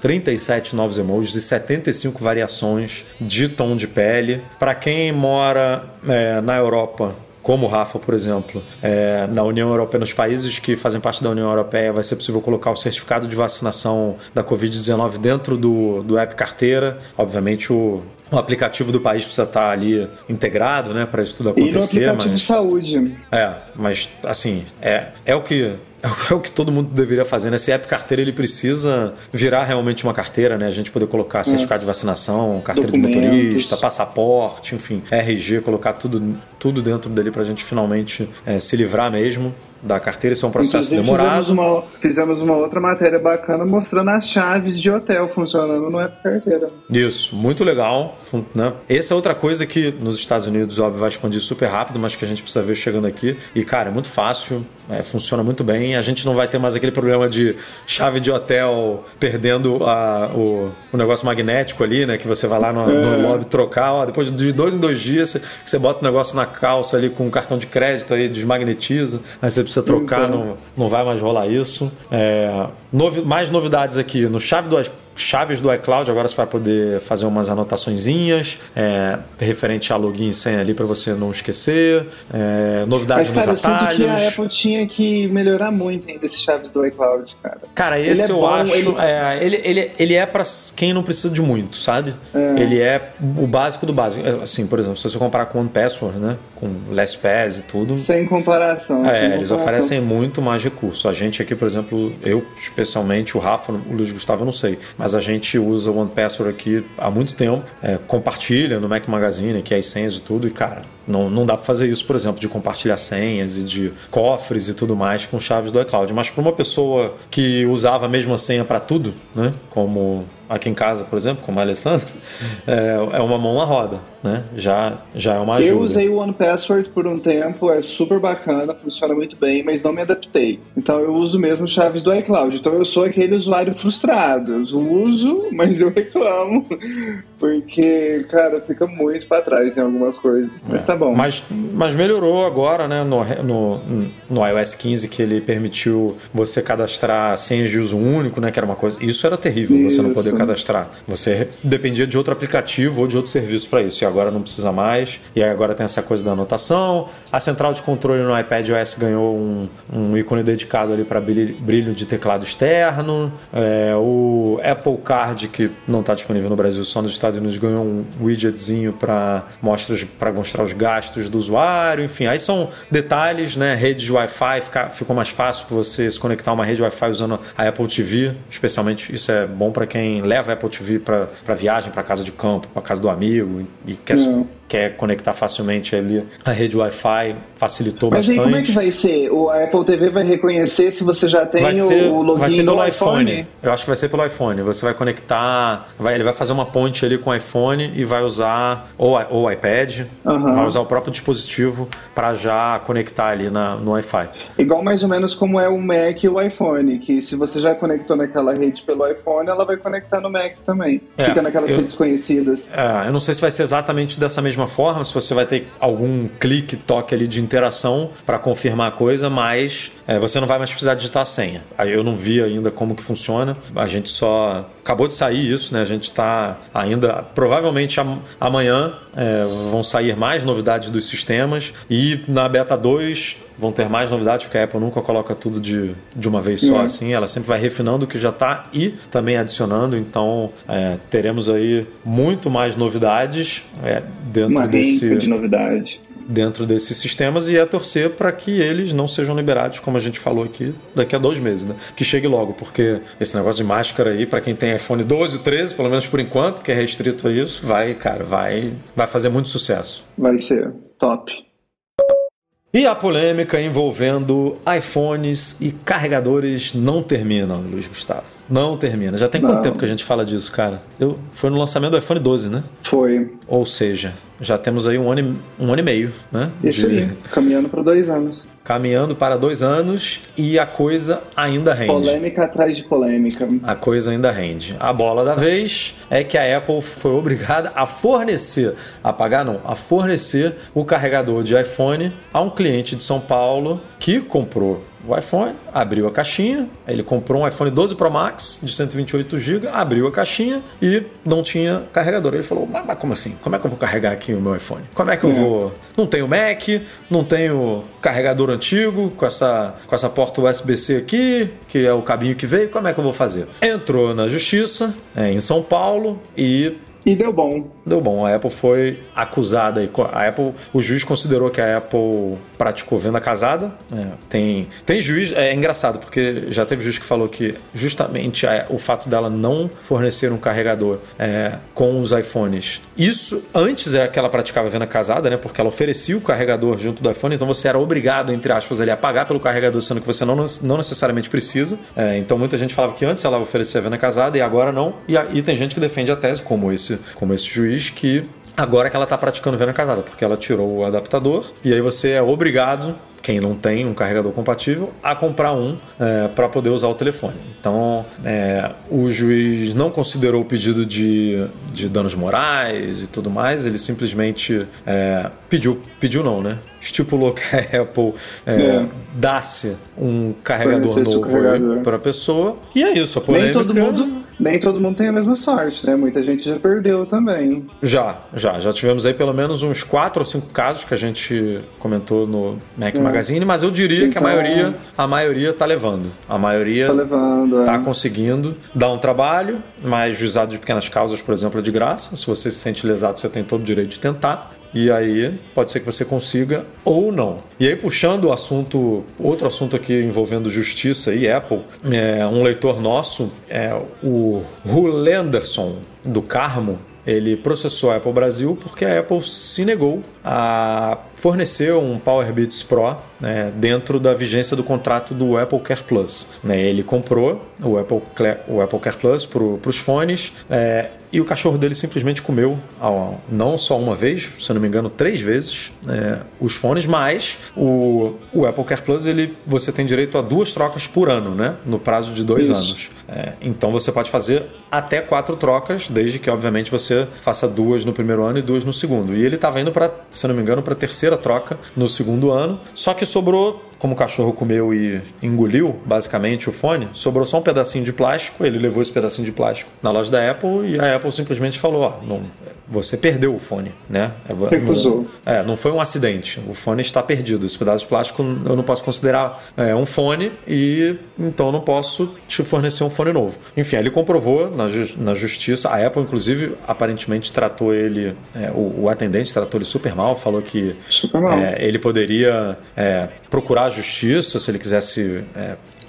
37 novos emojis e 75 variações de tom de pele. Para quem mora é, na Europa, como o Rafa, por exemplo, é, na União Europeia, nos países que fazem parte da União Europeia, vai ser possível colocar o certificado de vacinação da Covid-19 dentro do, do app carteira. Obviamente, o, o aplicativo do país precisa estar ali integrado, né, para isso tudo acontecer. E no aplicativo mas... de saúde. É, mas assim, é, é o que é o que todo mundo deveria fazer, né? Esse app carteira ele precisa virar realmente uma carteira, né? A gente poder colocar certificado de vacinação, carteira Documentos. de motorista, passaporte, enfim, RG, colocar tudo, tudo dentro dele para a gente finalmente é, se livrar mesmo da carteira, isso é um processo Inclusive, demorado. Fizemos uma, fizemos uma outra matéria bacana mostrando as chaves de hotel funcionando no app carteira. Isso, muito legal. Né? Essa é outra coisa que nos Estados Unidos, óbvio, vai expandir super rápido, mas que a gente precisa ver chegando aqui. E, cara, é muito fácil, é, funciona muito bem. A gente não vai ter mais aquele problema de chave de hotel perdendo a, o, o negócio magnético ali, né? Que você vai lá no, é. no lobby trocar, ó, depois de dois em dois dias, você, você bota o negócio na calça ali com um cartão de crédito aí, desmagnetiza, aí você precisa trocar, então. não, não vai mais rolar isso. É, novi mais novidades aqui no chave do chaves do iCloud, agora você vai poder fazer umas anotaçõezinhas é, referente a login e senha ali para você não esquecer. É, novidades Mas, cara, nos atalhos. Eu sinto que a Apple tinha que melhorar muito ainda esses chaves do iCloud, cara. Cara, esse é eu bom, acho. Ele... É, ele, ele, ele é para quem não precisa de muito, sabe? É. Ele é o básico do básico. É, assim, por exemplo, se você comparar com o Password, né? Com LastPass e tudo. Sem comparação. É, sem eles comparação. oferecem muito mais recurso. A gente aqui, por exemplo, eu especialmente, o Rafa, o Luiz Gustavo, eu não sei. Mas mas a gente usa o OnePassword aqui há muito tempo, é, compartilha no Mac Magazine, que é as senhas e tudo, e cara, não, não dá para fazer isso, por exemplo, de compartilhar senhas e de cofres e tudo mais com chaves do iCloud. Mas para uma pessoa que usava a mesma senha para tudo, né, como aqui em casa, por exemplo, como a Alessandra, é, é uma mão na roda, né? Já, já é uma ajuda. Eu usei o OnePassword por um tempo, é super bacana, funciona muito bem, mas não me adaptei. Então eu uso mesmo chaves do iCloud. Então eu sou aquele usuário frustrado. Eu uso, mas eu reclamo. Porque, cara, fica muito para trás em algumas coisas. Mas é. tá bom. Mas, mas melhorou agora, né? No, no, no iOS 15, que ele permitiu você cadastrar senhas de uso único, né? Que era uma coisa. Isso era terrível, Isso. você não poder cadastrar. Você dependia de outro aplicativo ou de outro serviço para isso. E agora não precisa mais. E agora tem essa coisa da anotação. A central de controle no iPad OS ganhou um, um ícone dedicado ali para brilho de teclado externo. É, o Apple Card, que não está disponível no Brasil, só nos Estados Unidos, ganhou um widgetzinho para mostrar os gastos do usuário. Enfim, aí são detalhes, né? Rede de Wi-Fi, ficou mais fácil para você se conectar a uma rede Wi-Fi usando a Apple TV, especialmente. Isso é bom para quem leva a Apple TV para viagem, para casa de campo, para casa do amigo e quer, quer conectar facilmente ali a rede Wi-Fi, facilitou Mas bastante. Mas como é que vai ser? O Apple TV vai reconhecer se você já tem ser, o login vai ser pelo iPhone? iPhone? Eu acho que vai ser pelo iPhone. Você vai conectar, vai, ele vai fazer uma ponte ali com o iPhone e vai usar ou o iPad, uhum. vai usar o próprio dispositivo para já conectar ali na, no Wi-Fi. Igual mais ou menos como é o Mac e o iPhone, que se você já conectou naquela rede pelo iPhone, ela vai conectar no Mac também. É, Fica naquelas eu, redes conhecidas. É, eu não sei se vai ser exatamente dessa mesma forma, se você vai ter algum clique, toque ali de interação para confirmar a coisa, mas é, você não vai mais precisar digitar a senha. Eu não vi ainda como que funciona, a gente só acabou de sair isso, né? A gente está ainda, provavelmente amanhã é, vão sair mais novidades dos sistemas e na beta 2 vão ter mais novidades, porque a Apple nunca coloca tudo de, de uma vez só, uhum. assim, ela sempre vai refinando o que já está e também adicionando, então é, teremos aí muito mais novidades é, dentro uma desse... de novidade dentro desses sistemas e é torcer para que eles não sejam liberados, como a gente falou aqui, daqui a dois meses, né? Que chegue logo, porque esse negócio de máscara aí, para quem tem iPhone 12 ou 13, pelo menos por enquanto, que é restrito a isso, vai, cara, vai, vai fazer muito sucesso. Vai ser top. E a polêmica envolvendo iPhones e carregadores não termina, Luiz Gustavo. Não termina. Já tem quanto não. tempo que a gente fala disso, cara? Eu, foi no lançamento do iPhone 12, né? Foi. Ou seja, já temos aí um ano, e, um ano e meio, né? Isso de... aí, caminhando para dois anos. Caminhando para dois anos e a coisa ainda rende. Polêmica atrás de polêmica. A coisa ainda rende. A bola da vez é que a Apple foi obrigada a fornecer, a pagar não, a fornecer o carregador de iPhone a um cliente de São Paulo que comprou o iPhone, abriu a caixinha, ele comprou um iPhone 12 Pro Max de 128 GB, abriu a caixinha e não tinha carregador. Ele falou: mas, mas, como assim? Como é que eu vou carregar aqui o meu iPhone? Como é que eu uhum. vou? Não tenho Mac, não tenho carregador antigo com essa, com essa porta USB-C aqui, que é o cabinho que veio, como é que eu vou fazer? Entrou na justiça é, em São Paulo e E deu bom. Deu bom. A Apple foi acusada. A Apple, o juiz considerou que a Apple praticou venda casada. É, tem, tem juiz. É engraçado, porque já teve juiz que falou que justamente a, o fato dela não fornecer um carregador é, com os iPhones. Isso antes é que ela praticava venda casada, né? Porque ela oferecia o carregador junto do iPhone, então você era obrigado, entre aspas, ali, a pagar pelo carregador, sendo que você não, não necessariamente precisa. É, então muita gente falava que antes ela oferecia venda casada e agora não. E, e tem gente que defende a tese, como esse, como esse juiz, que agora que ela está praticando venda casada, porque ela tirou o adaptador e aí você é obrigado quem não tem um carregador compatível, a comprar um é, para poder usar o telefone. Então, é, o juiz não considerou o pedido de, de danos morais e tudo mais, ele simplesmente é, pediu, pediu não, né? Estipulou que a Apple é, é. dasse um carregador novo para a pessoa. E é isso, a polêmica... Nem todo mundo nem todo mundo tem a mesma sorte, né? Muita gente já perdeu também. Já, já. Já tivemos aí pelo menos uns quatro ou cinco casos que a gente comentou no Mac é. Magazine, mas eu diria então, que a então- maioria, a maioria tá levando. A maioria tá, levando, tá é. conseguindo dar um trabalho, mas juizado de pequenas causas, por exemplo, é de graça. Se você se sente lesado, você tem todo o direito de tentar. E aí pode ser que você consiga ou não. E aí puxando o assunto, outro assunto aqui envolvendo justiça e Apple, é, um leitor nosso, é o Rulenderson do Carmo, ele processou a Apple Brasil porque a Apple se negou a fornecer um Powerbeats Pro né, dentro da vigência do contrato do Apple Care Plus. Né, ele comprou o Apple, o Apple Care Plus para os fones é, e o cachorro dele simplesmente comeu, não só uma vez, se eu não me engano, três vezes, é, os fones, mas o, o Apple Care Plus ele, você tem direito a duas trocas por ano, né? No prazo de dois Isso. anos. É, então você pode fazer até quatro trocas, desde que, obviamente, você faça duas no primeiro ano e duas no segundo. E ele estava indo para, se eu não me engano, para a terceira troca no segundo ano, só que sobrou como o cachorro comeu e engoliu basicamente o fone, sobrou só um pedacinho de plástico. Ele levou esse pedacinho de plástico na loja da Apple e a Apple simplesmente falou: ó, não, você perdeu o fone, né? É, Recusou. Não, é, não foi um acidente. O fone está perdido. Esse pedaço de plástico eu não posso considerar é, um fone e então não posso te fornecer um fone novo. Enfim, ele comprovou na, na justiça. A Apple, inclusive, aparentemente tratou ele, é, o, o, atendente tratou ele super mal, falou que super mal. É, ele poderia é, procurar a justiça se ele quisesse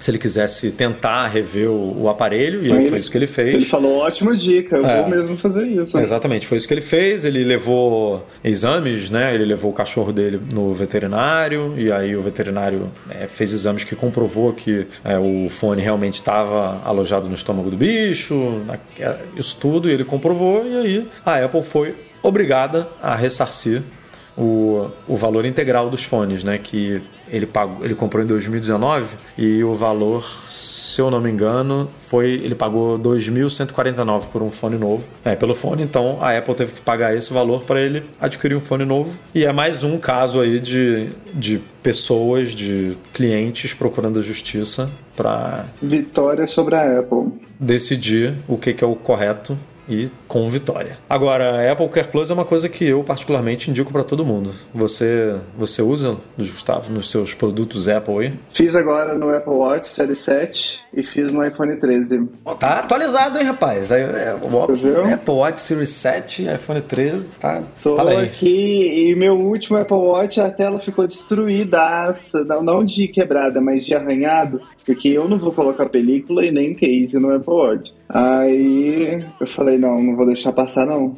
se ele quisesse tentar rever o, o aparelho, e aí foi isso que ele fez. Ele falou, ótima dica, eu é, vou mesmo fazer isso. Exatamente, foi isso que ele fez. Ele levou exames, né? Ele levou o cachorro dele no veterinário, e aí o veterinário é, fez exames que comprovou que é, o fone realmente estava alojado no estômago do bicho, é, isso tudo, e ele comprovou, e aí a Apple foi obrigada a ressarcir o, o valor integral dos fones, né? Que ele, pagou, ele comprou em 2019 e o valor, se eu não me engano, foi ele pagou 2.149 por um fone novo. É, pelo fone, então a Apple teve que pagar esse valor para ele adquirir um fone novo. E é mais um caso aí de, de pessoas, de clientes procurando a justiça para vitória sobre a Apple. Decidir o que, que é o correto e com vitória. Agora, a Apple Care Plus é uma coisa que eu particularmente indico para todo mundo. Você você usa, Gustavo, nos seus produtos Apple aí? Fiz agora no Apple Watch Série 7 e fiz no iPhone 13. Oh, tá atualizado, hein, rapaz? É, é, o Apple Watch Series 7 e iPhone 13 tá, Tô tá bem. aqui e meu último Apple Watch a tela ficou destruída, não, não de quebrada, mas de arranhado, porque eu não vou colocar película e nem case no Apple Watch. Aí eu falei, não, não vou deixar passar não.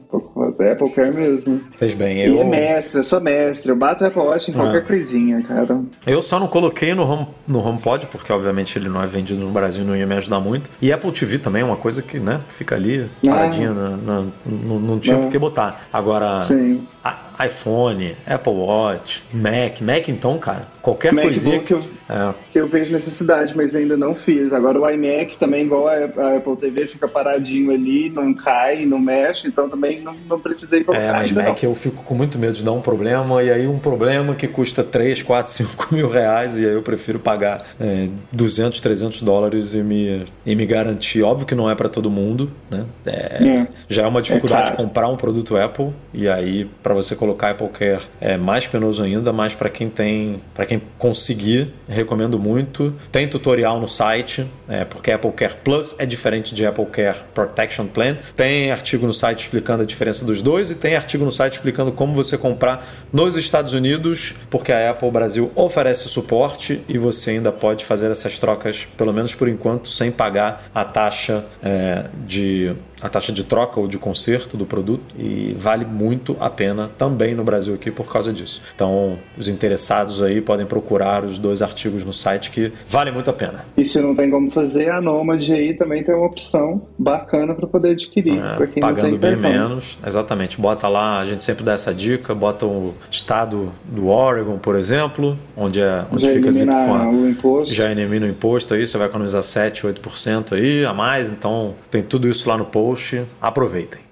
Apple Care mesmo. Fez bem. Eu... E é mestre, eu sou mestre. Eu bato Apple Watch em qualquer ah. coisinha, cara. Eu só não coloquei no, home, no HomePod, porque obviamente ele não é vendido no Brasil, não ia me ajudar muito. E Apple TV também é uma coisa que, né, fica ali ah. paradinha, ah. na, na, não, não tinha por que botar. Agora, Sim. A, iPhone, Apple Watch, Mac. Mac então, cara, qualquer MacBook coisinha que... Eu, é. eu vejo necessidade, mas ainda não fiz. Agora o iMac também, igual a, Apple TV, fica paradinho ali, não cai, não mexe, então também não, não precisei colocar. É, mas Mac não. eu fico com muito medo de dar um problema, e aí um problema que custa 3, 4, 5 mil reais, e aí eu prefiro pagar é, 200, 300 dólares e me, e me garantir. Óbvio que não é para todo mundo, né? É, é. Já é uma dificuldade é comprar um produto Apple, e aí para você colocar Apple Care é mais penoso ainda, mas para quem tem, para quem conseguir, recomendo muito. Tem tutorial no site, é, porque Apple Care Plus é diferente de Apple Care Protection Plan. Tem artigo no site explicando a diferença dos dois e tem artigo no site explicando como você comprar nos Estados Unidos, porque a Apple Brasil oferece suporte e você ainda pode fazer essas trocas, pelo menos por enquanto, sem pagar a taxa é, de a taxa de troca ou de conserto do produto e vale muito a pena também no Brasil aqui por causa disso. Então, os interessados aí podem procurar os dois artigos no site que vale muito a pena. E se não tem como fazer, a Nomad aí também tem uma opção bacana para poder adquirir. É, pagando bem menos, exatamente. Bota lá, a gente sempre dá essa dica, bota o estado do Oregon, por exemplo, onde é onde já fica o imposto. Já elimina o imposto aí, você vai economizar 7, 8% aí a mais, então tem tudo isso lá no post post. Aproveitem.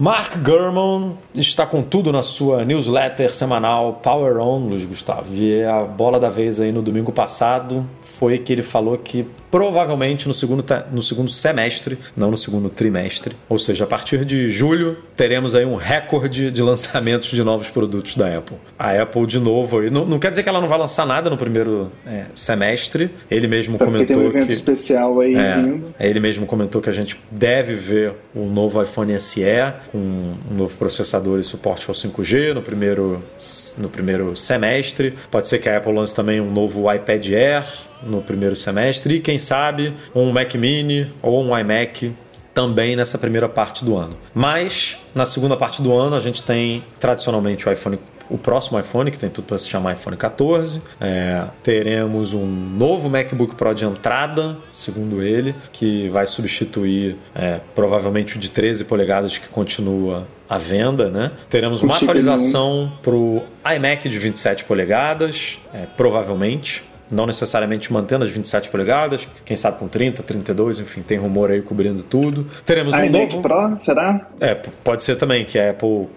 Mark Gurman está com tudo na sua newsletter semanal Power On, Luiz Gustavo. E a bola da vez aí no domingo passado foi que ele falou que provavelmente no segundo, no segundo semestre, não no segundo trimestre, ou seja, a partir de julho, teremos aí um recorde de lançamentos de novos produtos da Apple. A Apple, de novo, não, não quer dizer que ela não vai lançar nada no primeiro é, semestre, ele mesmo Porque comentou tem um evento que. especial aí é. Ele mesmo comentou que a gente deve ver o novo iPhone SE com um novo processador e suporte ao 5G no primeiro, no primeiro semestre. Pode ser que a Apple lance também um novo iPad Air no primeiro semestre e, quem sabe, um Mac Mini ou um iMac também nessa primeira parte do ano. Mas na segunda parte do ano a gente tem tradicionalmente o iPhone o próximo iPhone, que tem tudo para se chamar iPhone 14. É, teremos um novo MacBook Pro de entrada, segundo ele, que vai substituir é, provavelmente o de 13 polegadas que continua à venda, né? Teremos uma atualização para o iMac de 27 polegadas, é, provavelmente não necessariamente mantendo as 27 polegadas, quem sabe com 30, 32, enfim, tem rumor aí cobrindo tudo. Teremos um iMac novo Pro, será? É, pode ser também que a Apple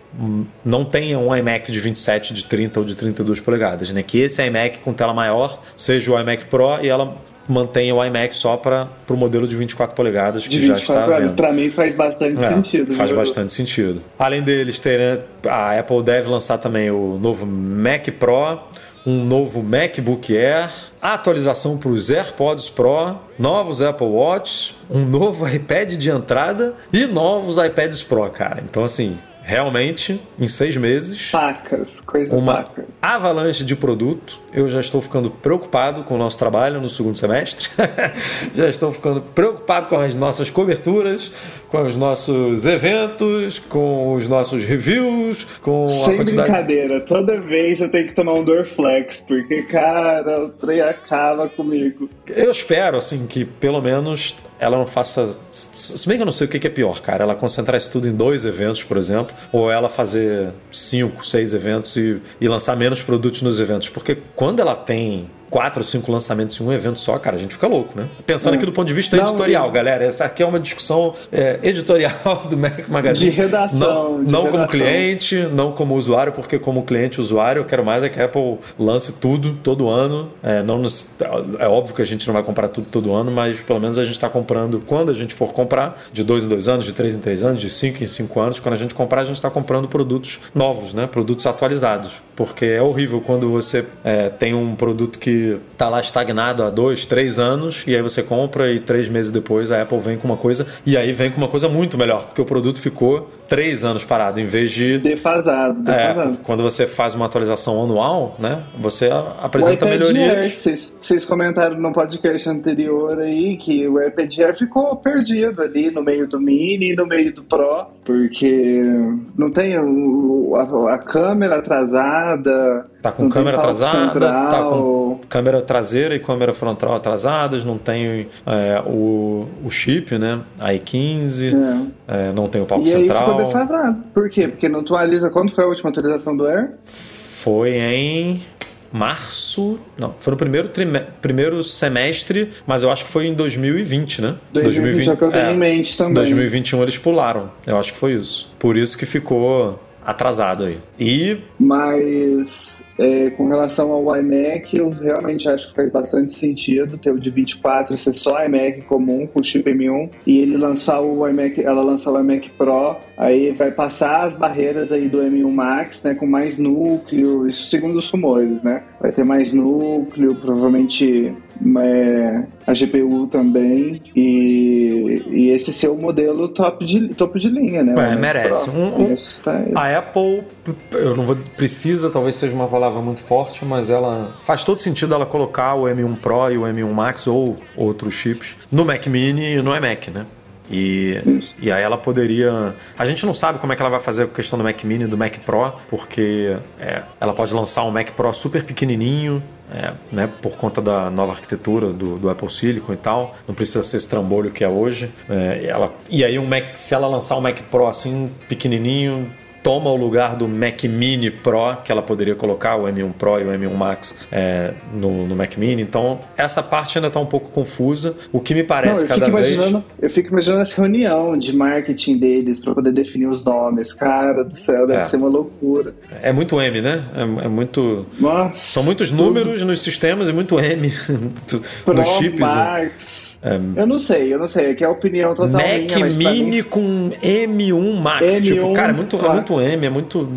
não tenha um iMac de 27, de 30 ou de 32 polegadas, né? Que esse iMac com tela maior seja o iMac Pro e ela mantenha o iMac só para o modelo de 24 polegadas que 24 já está vendo. Para mim faz bastante é, sentido. Faz viu? bastante sentido. Além deles, ter, a Apple deve lançar também o novo Mac Pro, um novo MacBook Air, atualização para os AirPods Pro, novos Apple Watch, um novo iPad de entrada. E novos iPads Pro, cara. Então, assim, realmente, em seis meses. Pacas, coisa uma pacas. avalanche de produto. Eu já estou ficando preocupado com o nosso trabalho no segundo semestre. já estou ficando preocupado com as nossas coberturas, com os nossos eventos, com os nossos reviews, com Sem a quantidade... brincadeira, toda vez eu tenho que tomar um Dorflex, porque, cara, o trem acaba comigo. Eu espero, assim, que pelo menos ela não faça. Se bem que eu não sei o que é pior, cara. Ela concentrar isso tudo em dois eventos, por exemplo, ou ela fazer cinco, seis eventos e, e lançar menos produtos nos eventos. Porque quando ela tem quatro ou cinco lançamentos em um evento só, cara, a gente fica louco, né? Pensando é. aqui do ponto de vista não, editorial, eu... galera. Essa aqui é uma discussão é, editorial do Mac Magazine. De redação. Não, de não redação. como cliente, não como usuário, porque como cliente usuário, eu quero mais é que a Apple lance tudo, todo ano. É, não nos, é óbvio que a gente não vai comprar tudo todo ano, mas pelo menos a gente está comprando quando a gente for comprar, de dois em dois anos, de três em três anos, de cinco em cinco anos. Quando a gente comprar, a gente está comprando produtos novos, né? Produtos atualizados. Porque é horrível quando você é, tem um produto que está lá estagnado há dois, três anos, e aí você compra e três meses depois a Apple vem com uma coisa, e aí vem com uma coisa muito melhor, porque o produto ficou três anos parado, em vez de. Defasado. defasado. É, quando você faz uma atualização anual, né? Você apresenta melhorias. Vocês, vocês comentaram no podcast anterior aí que o iPad Air ficou perdido ali no meio do Mini e no meio do Pro, porque não tem o, a, a câmera atrasada. Tá com câmera atrasada, central. tá com câmera traseira e câmera frontal atrasadas, não tem é, o, o chip, né? i15, é. É, não tem o palco central. Ficou defasado. Por quê? Porque não atualiza. Quando foi a última atualização do Air? Foi em março. Não, foi no primeiro, trime, primeiro semestre, mas eu acho que foi em 2020, né? 2020 2020, é o que eu tenho é, em mente também. 2021 eles pularam. Eu acho que foi isso. Por isso que ficou atrasado aí. E. Mas é, com relação ao iMac, eu realmente acho que faz bastante sentido ter o de 24 ser só iMac comum com chip M1 e ele lançar o iMac, ela lançar o iMac Pro, aí vai passar as barreiras aí do M1 Max, né, com mais núcleo, isso segundo os rumores, né? Vai ter mais núcleo, provavelmente é, a GPU também e, e esse ser o modelo top de, topo de linha, né? É, merece. Um, um, tá a Apple, eu não vou precisa, talvez seja uma palavra muito forte, mas ela faz todo sentido ela colocar o M1 Pro e o M1 Max ou outros chips no Mac Mini e no iMac, né? E, e aí ela poderia. A gente não sabe como é que ela vai fazer a questão do Mac Mini e do Mac Pro, porque é, ela pode lançar um Mac Pro super pequenininho, é, né, por conta da nova arquitetura do, do, Apple Silicon e tal. Não precisa ser esse trambolho que é hoje. É, ela, e aí um Mac, se ela lançar um Mac Pro assim pequenininho, toma o lugar do Mac Mini Pro, que ela poderia colocar o M1 Pro e o M1 Max é, no, no, Mac Mini. Então, essa parte ainda está um pouco confusa. O que me parece Não, cada vez. Eu fico imaginando essa reunião de marketing deles para poder definir os nomes. Cara do céu, deve é. ser uma loucura. É muito M, né? É, é muito. Nossa, São muitos números tudo. nos sistemas e muito M nos chips. Max. É, eu não sei, eu não sei. Aqui é a opinião total Mac minha, Mini mim... com M1 Max. M1, tipo, cara, é muito, é muito M, é muito.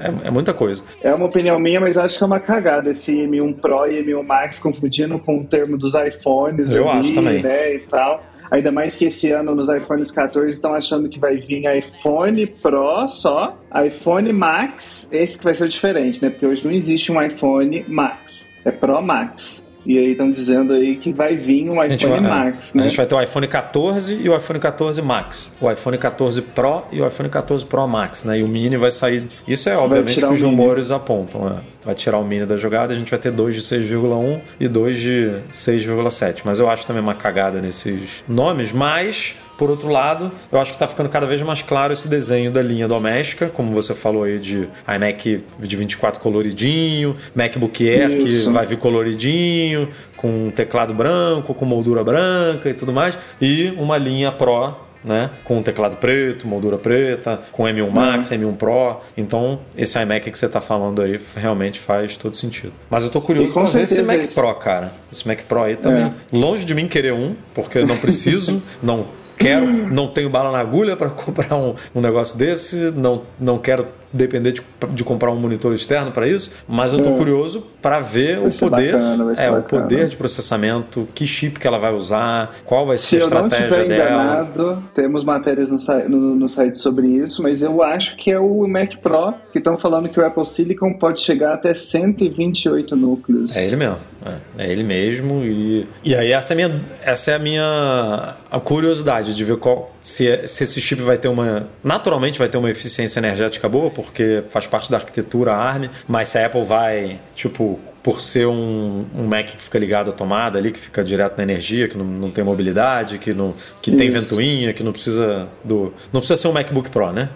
É, é, muita coisa. É uma opinião minha, mas acho que é uma cagada esse M1 Pro e M1 Max confundindo com o termo dos iPhones. Eu ali, acho também. Né, e tal. Ainda mais que esse ano nos iPhones 14 estão achando que vai vir iPhone Pro só, iPhone Max, esse que vai ser o diferente, né? Porque hoje não existe um iPhone Max, é Pro Max. E aí estão dizendo aí que vai vir um iPhone vai, Max, né? A gente vai ter o iPhone 14 e o iPhone 14 Max. O iPhone 14 Pro e o iPhone 14 Pro Max, né? E o Mini vai sair... Isso é obviamente que os rumores apontam, né? Vai tirar o Mini da jogada, a gente vai ter dois de 6,1 e dois de 6,7. Mas eu acho também uma cagada nesses nomes, mas por outro lado, eu acho que está ficando cada vez mais claro esse desenho da linha doméstica, como você falou aí de iMac de 24 coloridinho, MacBook Air Isso. que vai vir coloridinho, com teclado branco, com moldura branca e tudo mais, e uma linha Pro né? Com teclado preto, moldura preta, com M1 Max, uhum. M1 Pro. Então, esse iMac que você está falando aí realmente faz todo sentido. Mas eu tô curioso para ver esse Mac. Pro, cara. Esse Mac Pro aí também. É. Longe de mim querer um, porque eu não preciso, não quero, não tenho bala na agulha para comprar um, um negócio desse, não, não quero depender de, de comprar um monitor externo para isso, mas eu estou é. curioso para ver vai o poder, bacana, é, o poder de processamento, que chip que ela vai usar, qual vai ser a estratégia dela. Se eu não enganado, temos matérias no, no, no, site sobre isso, mas eu acho que é o Mac Pro que estão falando que o Apple Silicon pode chegar até 128 núcleos. É ele mesmo, é, é ele mesmo e, e aí essa é minha, essa é a minha a curiosidade de ver qual se, se esse chip vai ter uma naturalmente vai ter uma eficiência energética boa, porque faz parte da arquitetura ARM, mas se a Apple vai, tipo, por ser um, um, Mac que fica ligado à tomada ali, que fica direto na energia, que não, não tem mobilidade, que, não, que tem ventoinha, que não precisa do. Não precisa ser um MacBook Pro, né?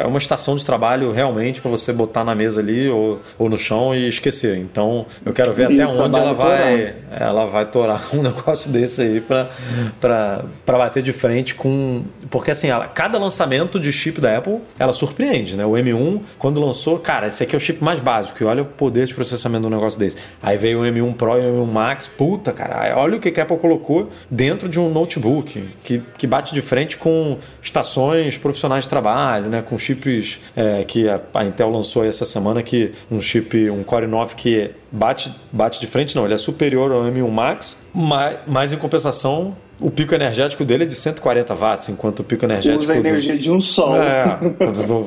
É uma estação de trabalho realmente para você botar na mesa ali ou, ou no chão e esquecer. Então eu quero ver e até onde ela vai, ela vai torar um negócio desse aí para bater de frente com. Porque assim, ela, cada lançamento de chip da Apple ela surpreende, né? O M1, quando lançou, cara, esse aqui é o chip mais básico, e olha o poder de processamento do negócio desse. Aí veio o M1 Pro e o M1 Max. Puta, cara, olha o que a Apple colocou dentro de um notebook que, que bate de frente com estações profissionais de trabalho, né? Com chips é, que a, Intel lançou essa semana, que um chip, um Core 9 que bate, bate de frente, não, ele é superior ao M1 Max, mas, mas em compensação o pico energético dele é de 140 watts, enquanto o pico energético. Usa a energia do... de um sol. É,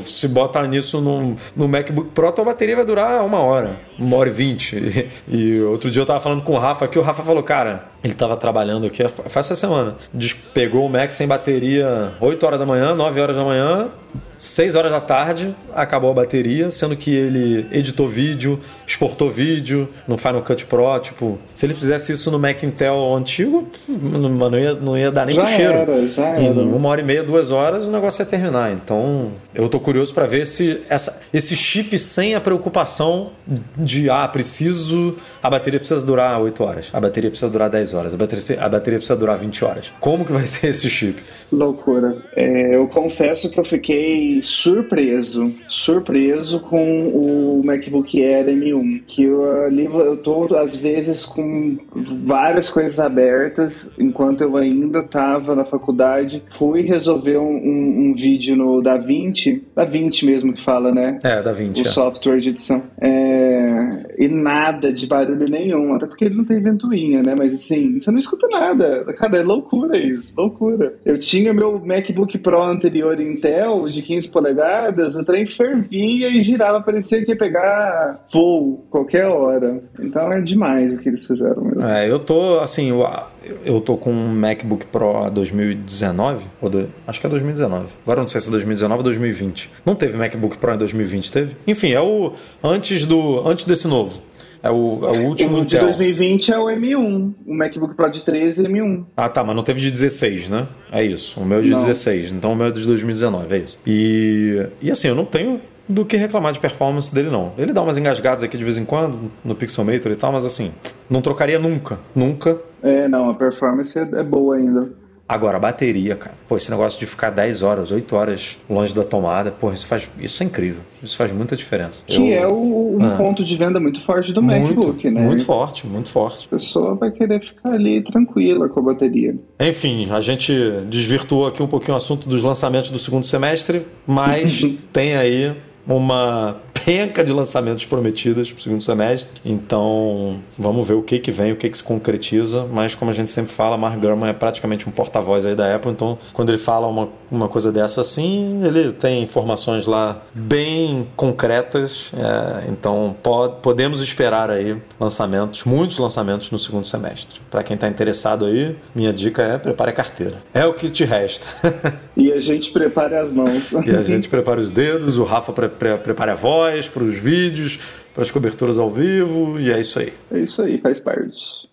se botar nisso no, no MacBook Pro, a bateria vai durar uma hora, uma hora e vinte. E, e outro dia eu tava falando com o Rafa aqui, o Rafa falou, cara, ele tava trabalhando aqui faz essa semana. Pegou o Mac sem bateria 8 horas da manhã, 9 horas da manhã, 6 horas da tarde acabou a bateria, sendo que ele editou vídeo, exportou vídeo no Final Cut Pro. Tipo, se ele fizesse isso no Mac Intel antigo, não ia, não ia dar nem já pro cheiro. Era, já era. Em uma hora e meia, duas horas, o negócio ia terminar. Então, eu tô curioso para ver se essa, esse chip sem a preocupação de, ah, preciso. A bateria precisa durar 8 horas, a bateria precisa durar 10 horas, a bateria, a bateria precisa durar 20 horas. Como que vai ser esse chip? Loucura. É, eu confesso que eu fiquei fiquei surpreso, surpreso com o MacBook Air M1, que eu ali eu tô às vezes com várias coisas abertas enquanto eu ainda estava na faculdade. Fui resolver um, um, um vídeo no DaVinci, DaVinci mesmo que fala, né? É, DaVinci. O é. software de edição. É... E nada de barulho nenhum, até porque ele não tem ventoinha, né? Mas assim, você não escuta nada. Cara, é loucura isso, loucura. Eu tinha meu MacBook Pro anterior Intel de 15 polegadas, o trem fervia e girava, parecia que ia pegar voo qualquer hora. Então é demais o que eles fizeram mesmo. É, eu tô, assim, eu, eu tô com um MacBook Pro 2019, ou do, acho que é 2019. Agora não sei se é 2019 ou 2020. Não teve MacBook Pro em 2020, teve? Enfim, é o antes do antes desse novo. É o, é o último. O de 2020 é o M1. O MacBook Pro de 13 é M1. Ah, tá, mas não teve de 16, né? É isso. O meu é de não. 16. Então o meu é de 2019, é isso. E, e assim, eu não tenho do que reclamar de performance dele, não. Ele dá umas engasgadas aqui de vez em quando no Pixelmator e tal, mas assim, não trocaria nunca. Nunca. É, não, a performance é boa ainda. Agora, a bateria, cara. Pô, esse negócio de ficar 10 horas, 8 horas longe da tomada, pô, isso faz. Isso é incrível. Isso faz muita diferença. Que Eu... é o, um ah. ponto de venda muito forte do muito, MacBook, né? Muito forte, muito forte. A pessoa vai querer ficar ali tranquila com a bateria. Enfim, a gente desvirtuou aqui um pouquinho o assunto dos lançamentos do segundo semestre, mas tem aí uma penca de lançamentos prometidas para o segundo semestre. Então, vamos ver o que que vem, o que que se concretiza. Mas, como a gente sempre fala, Mark Gurman é praticamente um porta-voz aí da Apple. Então, quando ele fala uma, uma coisa dessa assim, ele tem informações lá bem concretas. É, então, pod, podemos esperar aí lançamentos, muitos lançamentos no segundo semestre. Para quem está interessado aí, minha dica é prepare a carteira. É o que te resta. e a gente prepare as mãos. e a gente prepara os dedos, o Rafa pre pre prepara a voz para os vídeos, para as coberturas ao vivo, e é isso aí. É isso aí, faz parte.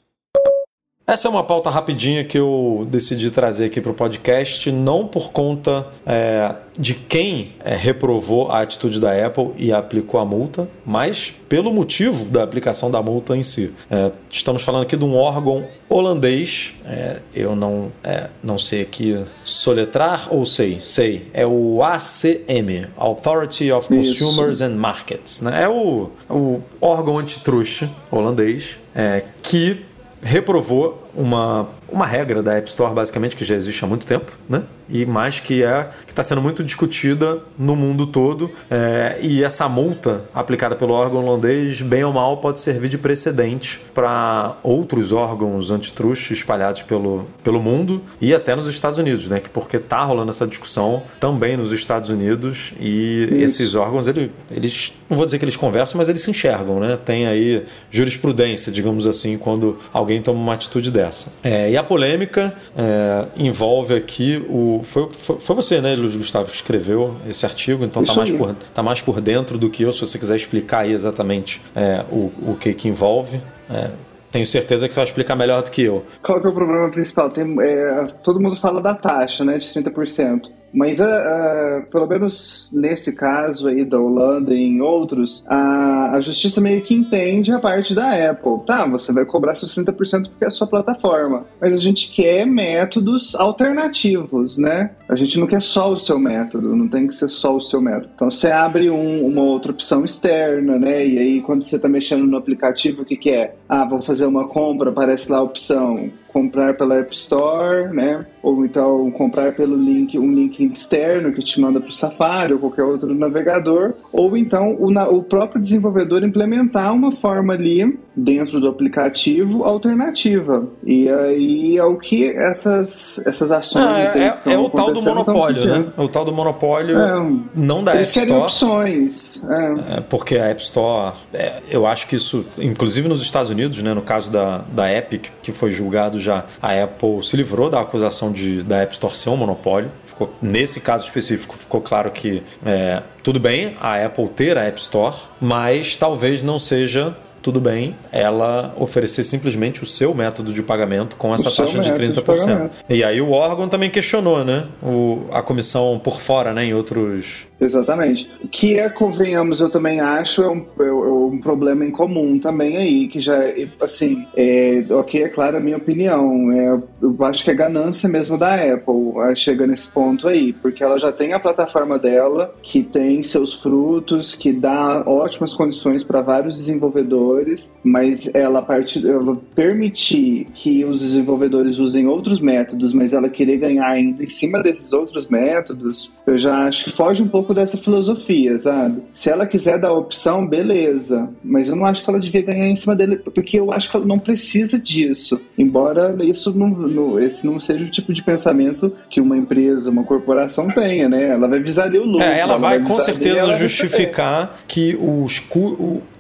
Essa é uma pauta rapidinha que eu decidi trazer aqui para o podcast, não por conta é, de quem é, reprovou a atitude da Apple e aplicou a multa, mas pelo motivo da aplicação da multa em si. É, estamos falando aqui de um órgão holandês, é, eu não, é, não sei aqui soletrar ou sei, sei, é o ACM, Authority of Consumers Isso. and Markets, né? é o, o órgão antitruste holandês é, que reprovou uma, uma regra da App Store, basicamente, que já existe há muito tempo, né? E mais que é que está sendo muito discutida no mundo todo. É, e essa multa aplicada pelo órgão holandês, bem ou mal, pode servir de precedente para outros órgãos antitruste espalhados pelo, pelo mundo e até nos Estados Unidos, né? Porque tá rolando essa discussão também nos Estados Unidos e Isso. esses órgãos, eles, eles, não vou dizer que eles conversam, mas eles se enxergam, né? Tem aí jurisprudência, digamos assim, quando alguém toma uma atitude dessa. É, e a polêmica é, envolve aqui o. Foi, foi, foi, você, né, Luiz Gustavo, que escreveu esse artigo, então está mais, por, tá mais por dentro do que eu, se você quiser explicar aí exatamente é, o, o que, que envolve. É, tenho certeza que você vai explicar melhor do que eu. Qual que é o problema principal? Tem, é, todo mundo fala da taxa, né, de 30%. Mas, uh, uh, pelo menos nesse caso aí da Holanda e em outros, a, a justiça meio que entende a parte da Apple. Tá, você vai cobrar seus 30% porque é a sua plataforma. Mas a gente quer métodos alternativos, né? A gente não quer só o seu método, não tem que ser só o seu método. Então você abre um, uma outra opção externa, né? E aí quando você está mexendo no aplicativo, o que, que é? Ah, vou fazer uma compra, aparece lá a opção comprar pela App Store, né? Ou então comprar pelo link, um link externo que te manda para o Safari ou qualquer outro navegador, ou então o, o próprio desenvolvedor implementar uma forma ali dentro do aplicativo alternativa. E aí é o que essas, essas ações. Ah, é, é, é o tal do monopólio, né? O tal do monopólio é, não da App Store. opções. É. é. porque a App Store, é, eu acho que isso, inclusive nos Estados Unidos, né, no caso da, da Epic, que foi julgado já a Apple se livrou da acusação de, da App Store ser um monopólio. Ficou, nesse caso específico, ficou claro que é, tudo bem a Apple ter a App Store, mas talvez não seja tudo bem ela oferecer simplesmente o seu método de pagamento com essa o taxa de 30%. De e aí o órgão também questionou, né? O, a comissão por fora, né? Em outros. Exatamente. Que é, convenhamos, eu também acho, é, um, é, é um problema em comum também aí, que já, assim, é, ok, é claro a minha opinião, é, eu acho que é ganância mesmo da Apple, chega nesse ponto aí, porque ela já tem a plataforma dela, que tem seus frutos, que dá ótimas condições para vários desenvolvedores, mas ela, part... ela permitir que os desenvolvedores usem outros métodos, mas ela querer ganhar ainda em cima desses outros métodos, eu já acho que foge um pouco dessa filosofia, sabe? Se ela quiser dar a opção, beleza, mas eu não acho que ela devia ganhar em cima dele, porque eu acho que ela não precisa disso. Embora isso não, não, esse não seja o tipo de pensamento que uma empresa, uma corporação tenha, né? Ela vai visar o lucro. É, ela, ela vai, vai com certeza justificar que os,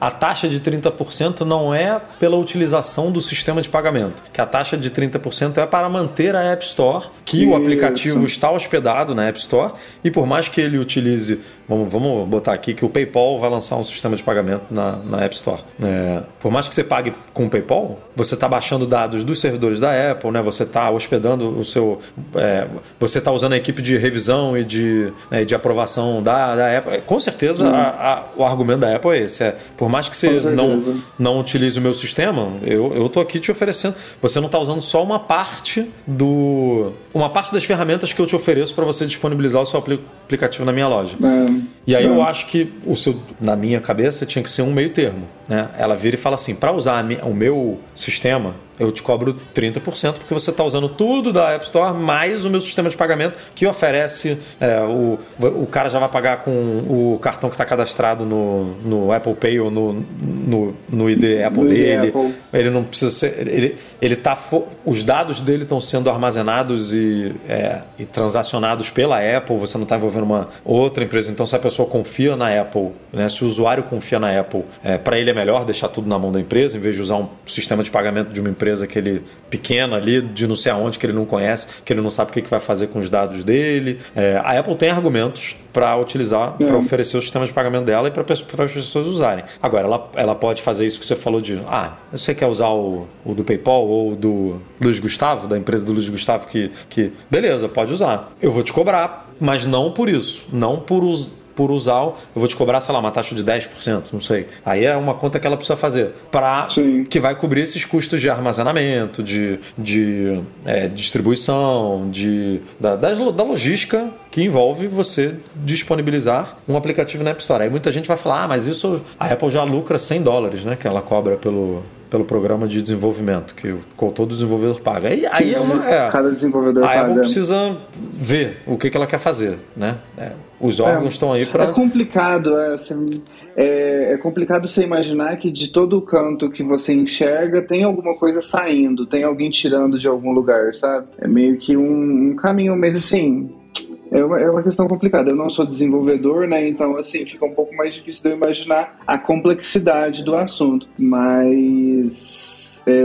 a taxa de 30% não é pela utilização do sistema de pagamento, que a taxa de 30% é para manter a App Store, que Isso. o aplicativo está hospedado na App Store, e por mais que ele utilize crise Vamos, vamos botar aqui que o PayPal vai lançar um sistema de pagamento na, na App Store. É, por mais que você pague com o PayPal, você está baixando dados dos servidores da Apple, né? Você está hospedando o seu, é, você está usando a equipe de revisão e de, né, de aprovação da, da Apple. Com certeza, uhum. a, a, o argumento da Apple é esse. É, por mais que você não, não utilize o meu sistema, eu eu estou aqui te oferecendo. Você não está usando só uma parte do, uma parte das ferramentas que eu te ofereço para você disponibilizar o seu aplicativo na minha loja. É. E aí eu acho que o seu, na minha cabeça tinha que ser um meio termo. Né? Ela vira e fala assim: para usar o meu sistema, eu te cobro 30% porque você está usando tudo da App Store mais o meu sistema de pagamento que oferece. É, o, o cara já vai pagar com o cartão que está cadastrado no, no Apple Pay ou no, no, no ID Apple no dele. Apple. Ele não precisa ser. Ele, ele tá, os dados dele estão sendo armazenados e, é, e transacionados pela Apple, você não está envolvendo uma outra empresa. Então, se a pessoa confia na Apple, né, se o usuário confia na Apple, é, para ele é melhor deixar tudo na mão da empresa em vez de usar um sistema de pagamento de uma empresa empresa que ele pequena ali, de não sei aonde, que ele não conhece, que ele não sabe o que, que vai fazer com os dados dele. É, a Apple tem argumentos para utilizar, é. para oferecer o sistema de pagamento dela e para as pessoas usarem. Agora, ela, ela pode fazer isso que você falou de, ah, você quer usar o, o do PayPal ou do Luiz Gustavo, da empresa do Luiz Gustavo, que, que beleza, pode usar. Eu vou te cobrar, mas não por isso, não por usar por usar, eu vou te cobrar, sei lá, uma taxa de 10%, não sei. Aí é uma conta que ela precisa fazer para que vai cobrir esses custos de armazenamento, de, de é, distribuição, de, da, da, da logística que envolve você disponibilizar um aplicativo na App Store. Aí muita gente vai falar, ah, mas isso a Apple já lucra 100 dólares, né? Que ela cobra pelo, pelo programa de desenvolvimento que todo desenvolvedor paga. Aí, aí é uma, é, Cada desenvolvedor a paga. Precisa ver o que, que ela quer fazer, né? É, os órgãos é, estão aí para. É complicado, é, assim, é, é, complicado você imaginar que de todo canto que você enxerga tem alguma coisa saindo, tem alguém tirando de algum lugar, sabe? É meio que um, um caminho, mas assim, é uma, é uma questão complicada. Eu não sou desenvolvedor, né? Então, assim, fica um pouco mais difícil de eu imaginar a complexidade do assunto. Mas. É,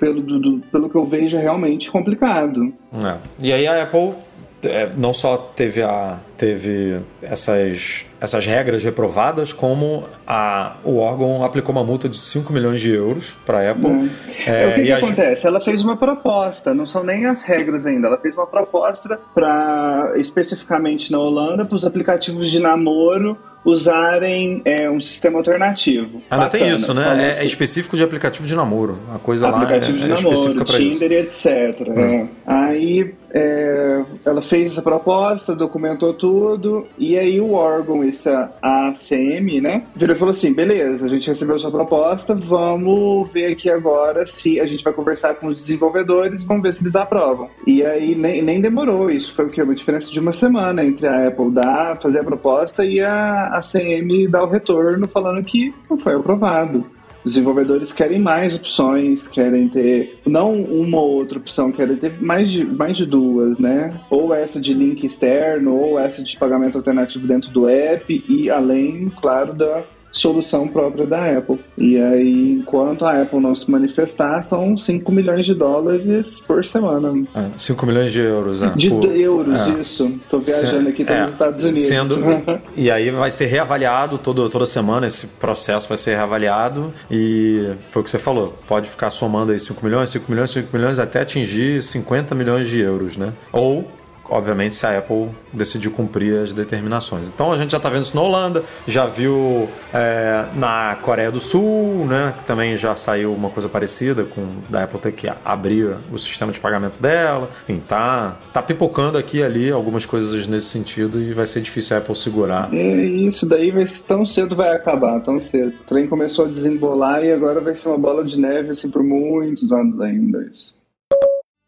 pelo, do, pelo que eu vejo, é realmente complicado. É. E aí a Apple é, não só teve, a, teve essas, essas regras reprovadas, como a, o órgão aplicou uma multa de 5 milhões de euros para a Apple. Hum. É, o que, que as... acontece? Ela fez uma proposta, não são nem as regras ainda, ela fez uma proposta para, especificamente na Holanda, para os aplicativos de namoro usarem é, um sistema alternativo. Ainda Bacana, tem isso, né? É, assim. é, específico de aplicativo de namoro. A coisa aplicativo lá é, de é namoro, específica para isso. Tinder, etc. Hum. Aí é, ela fez essa proposta, documentou tudo, e aí o órgão, essa ACM, né, virou e falou assim: beleza, a gente recebeu sua proposta, vamos ver aqui agora se a gente vai conversar com os desenvolvedores, vamos ver se eles aprovam. E aí nem, nem demorou, isso foi o que? Uma diferença de uma semana entre a Apple dar, fazer a proposta e a ACM dar o retorno falando que não foi aprovado. Os desenvolvedores querem mais opções, querem ter não uma ou outra opção, querem ter mais de, mais de duas, né? Ou essa de link externo, ou essa de pagamento alternativo dentro do app, e além, claro, da solução própria da Apple. E aí, enquanto a Apple não se manifestar, são 5 milhões de dólares por semana. É, 5 milhões de euros, é. De por, euros, é. isso. Tô viajando aqui, tô é, nos Estados Unidos. Sendo, e aí vai ser reavaliado todo, toda semana, esse processo vai ser reavaliado e foi o que você falou, pode ficar somando aí 5 milhões, 5 milhões, 5 milhões até atingir 50 milhões de euros, né? Ou obviamente, se a Apple decidir cumprir as determinações. Então a gente já está vendo isso na Holanda, já viu é, na Coreia do Sul, né? Que também já saiu uma coisa parecida com da Apple ter que abrir o sistema de pagamento dela. Enfim, tá, tá pipocando aqui e ali algumas coisas nesse sentido e vai ser difícil a Apple segurar. Isso daí vai, tão cedo vai acabar, tão cedo. O trem começou a desembolar e agora vai ser uma bola de neve assim por muitos anos ainda. Isso.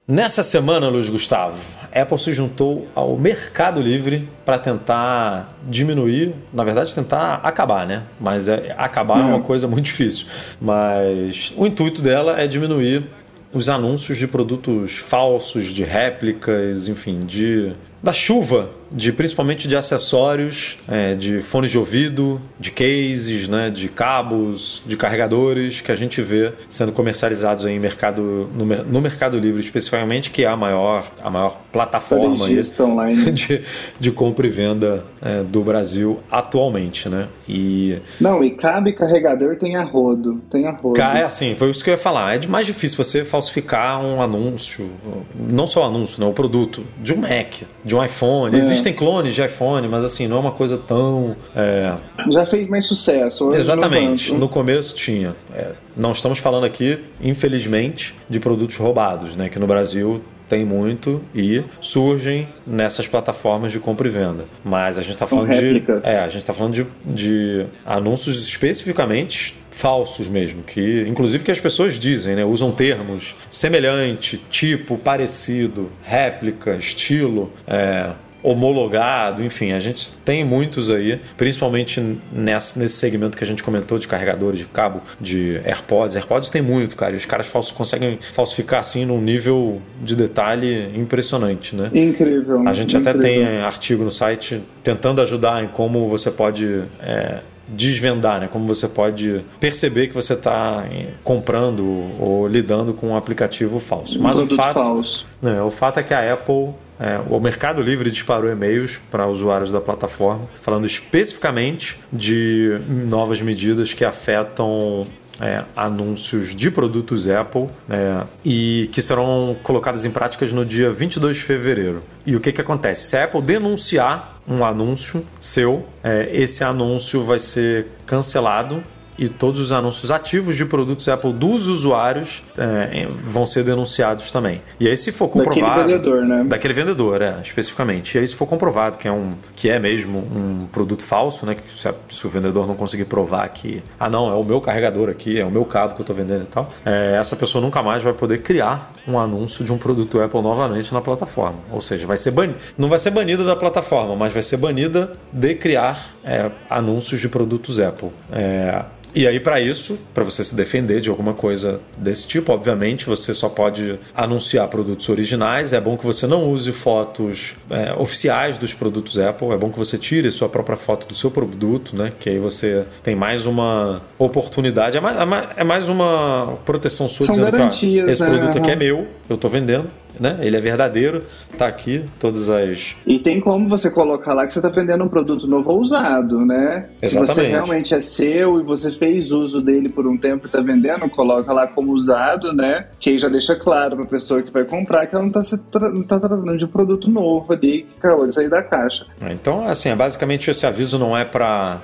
Nessa semana, Luiz Gustavo, a Apple se juntou ao Mercado Livre para tentar diminuir, na verdade, tentar acabar, né? Mas é, acabar é uma coisa muito difícil. Mas o intuito dela é diminuir os anúncios de produtos falsos, de réplicas, enfim, de da chuva de principalmente de acessórios, é, de fones de ouvido, de cases, né, de cabos, de carregadores que a gente vê sendo comercializados em mercado no, no Mercado Livre especificamente, que é a maior a maior plataforma de, de compra e venda é, do Brasil atualmente, né? E não e cabe carregador tem a rodo, tem a rodo. É assim, foi isso que eu ia falar. É mais difícil você falsificar um anúncio, não só o anúncio, não, o produto de um Mac, de um iPhone. É. Existe Existem clones de iPhone, mas assim, não é uma coisa tão. É... Já fez mais sucesso. Exatamente. No começo tinha. É, não estamos falando aqui, infelizmente, de produtos roubados, né? Que no Brasil tem muito e surgem nessas plataformas de compra e venda. Mas a gente está falando de. É, a gente está falando de, de anúncios especificamente falsos mesmo, que inclusive que as pessoas dizem, né? Usam termos semelhante, tipo, parecido, réplica, estilo. É, homologado, enfim, a gente tem muitos aí, principalmente nesse, nesse segmento que a gente comentou de carregadores de cabo de AirPods. AirPods tem muito, cara, e os caras falsos, conseguem falsificar assim num nível de detalhe impressionante, né? Incrível. A gente incrível. até tem artigo no site tentando ajudar em como você pode. É, desvendar, né? Como você pode perceber que você está eh, comprando ou lidando com um aplicativo falso. Mas o fato, falso. Né, o fato é que a Apple é, o Mercado Livre disparou e-mails para usuários da plataforma, falando especificamente de novas medidas que afetam é, anúncios de produtos Apple é, e que serão colocadas em práticas no dia 22 de fevereiro. E o que, que acontece? Se a Apple denunciar um anúncio seu, é, esse anúncio vai ser cancelado e todos os anúncios ativos de produtos Apple dos usuários é, vão ser denunciados também. E aí, se for comprovado. Daquele vendedor, né? Daquele vendedor, é, especificamente. E aí, se for comprovado que é, um, que é mesmo um produto falso, né? Que se, se o vendedor não conseguir provar que, ah, não, é o meu carregador aqui, é o meu cabo que eu estou vendendo e tal, é, essa pessoa nunca mais vai poder criar um anúncio de um produto Apple novamente na plataforma. Ou seja, vai ser ban... não vai ser banida da plataforma, mas vai ser banida de criar é, anúncios de produtos Apple. É, e aí, para isso, para você se defender de alguma coisa desse tipo, obviamente você só pode anunciar produtos originais. É bom que você não use fotos é, oficiais dos produtos Apple. É bom que você tire sua própria foto do seu produto, né? Que aí você tem mais uma oportunidade. É mais, é mais é uma proteção sua São dizendo que esse né? produto aqui é meu, eu estou vendendo né? Ele é verdadeiro, tá aqui, todas as. E tem como você colocar lá que você está vendendo um produto novo ou usado, né? Exatamente. Se você realmente é seu e você fez uso dele por um tempo e está vendendo, coloca lá como usado, né? Que aí já deixa claro para a pessoa que vai comprar que ela não está tra tá tratando de um produto novo ali que acabou de sair da caixa. Então, assim, é basicamente esse aviso não é para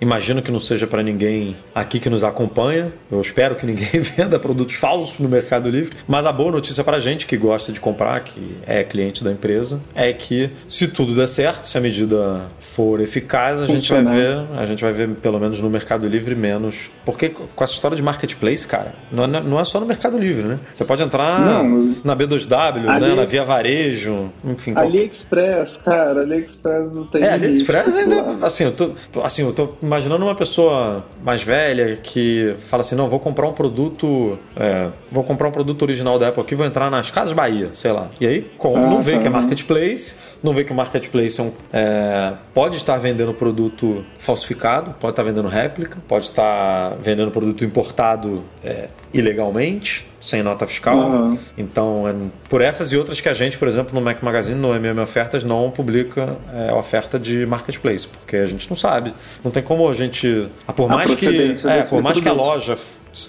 Imagino que não seja para ninguém aqui que nos acompanha. Eu espero que ninguém venda produtos falsos no Mercado Livre. Mas a boa notícia para gente que gosta de comprar, que é cliente da empresa, é que se tudo der certo, se a medida for eficaz, a gente vai ver, a gente vai ver pelo menos no Mercado Livre menos. Porque com essa história de marketplace, cara, não é, não é só no Mercado Livre, né? Você pode entrar não, na B2W, Ali... né? na Via Varejo, enfim. AliExpress, cara, AliExpress não tem. É, AliExpress ainda. Assim, eu tô, assim, eu tô imaginando uma pessoa mais velha que fala assim, não, vou comprar um produto, é, vou comprar um produto original da Apple aqui, vou entrar nas Casas Bahia, sei lá. E aí, como ah, não vê tá. que é marketplace, não vê que o marketplace é, um, é, pode estar vendendo produto falsificado, pode estar vendendo réplica, pode estar vendendo produto importado é, ilegalmente sem nota fiscal. Uhum. Então, é por essas e outras que a gente, por exemplo, no Mac Magazine, no MM Ofertas, não publica é, oferta de marketplace, porque a gente não sabe. Não tem como a gente. Ah, por mais que, é, por mais que a loja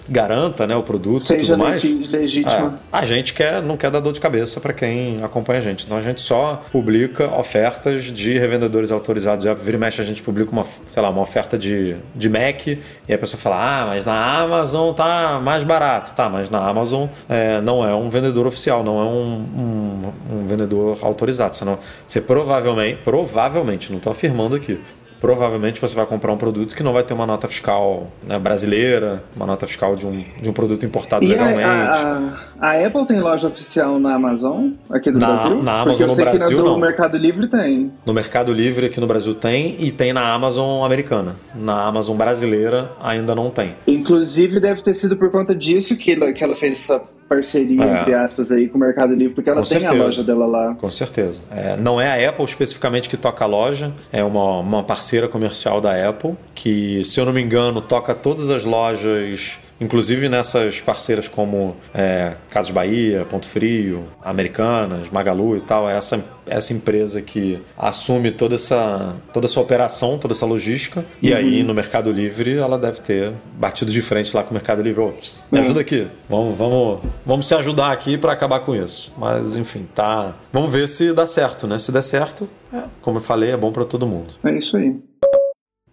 garanta né, o produto Seja mais. legítima. É, a gente quer, não quer dar dor de cabeça para quem acompanha a gente. Então a gente só publica ofertas de revendedores autorizados. Já vira e mexe, a gente publica uma, sei lá, uma oferta de, de Mac e a pessoa fala: Ah, mas na Amazon tá mais barato. Tá, mas na Amazon é, não é um vendedor oficial, não é um, um, um vendedor autorizado. Senão, você provavelmente, provavelmente, não estou afirmando aqui, provavelmente você vai comprar um produto que não vai ter uma nota fiscal né, brasileira, uma nota fiscal de um, de um produto importado e legalmente. A, a, a, Apple tem loja oficial na Amazon, aqui do na, Brasil? Na Amazon no Brasil, no não. Mercado Livre tem. No Mercado Livre aqui no Brasil tem e tem na Amazon americana. Na Amazon brasileira ainda não tem. Inclusive deve ter sido por conta disso que ela, que ela fez essa parceria, é. entre aspas, aí com o Mercado Livre, porque ela com tem certeza. a loja dela lá. Com certeza. É, não é a Apple especificamente que toca a loja, é uma, uma parceira comercial da Apple, que, se eu não me engano, toca todas as lojas Inclusive nessas parceiras como é, Casas Bahia, Ponto Frio, Americanas, Magalu e tal, é essa, essa empresa que assume toda essa, toda essa operação, toda essa logística. E uhum. aí no Mercado Livre ela deve ter batido de frente lá com o Mercado Livre. Oh, me uhum. ajuda aqui, vamos, vamos, vamos se ajudar aqui para acabar com isso. Mas enfim, tá. Vamos ver se dá certo, né? Se der certo, é, como eu falei, é bom para todo mundo. É isso aí.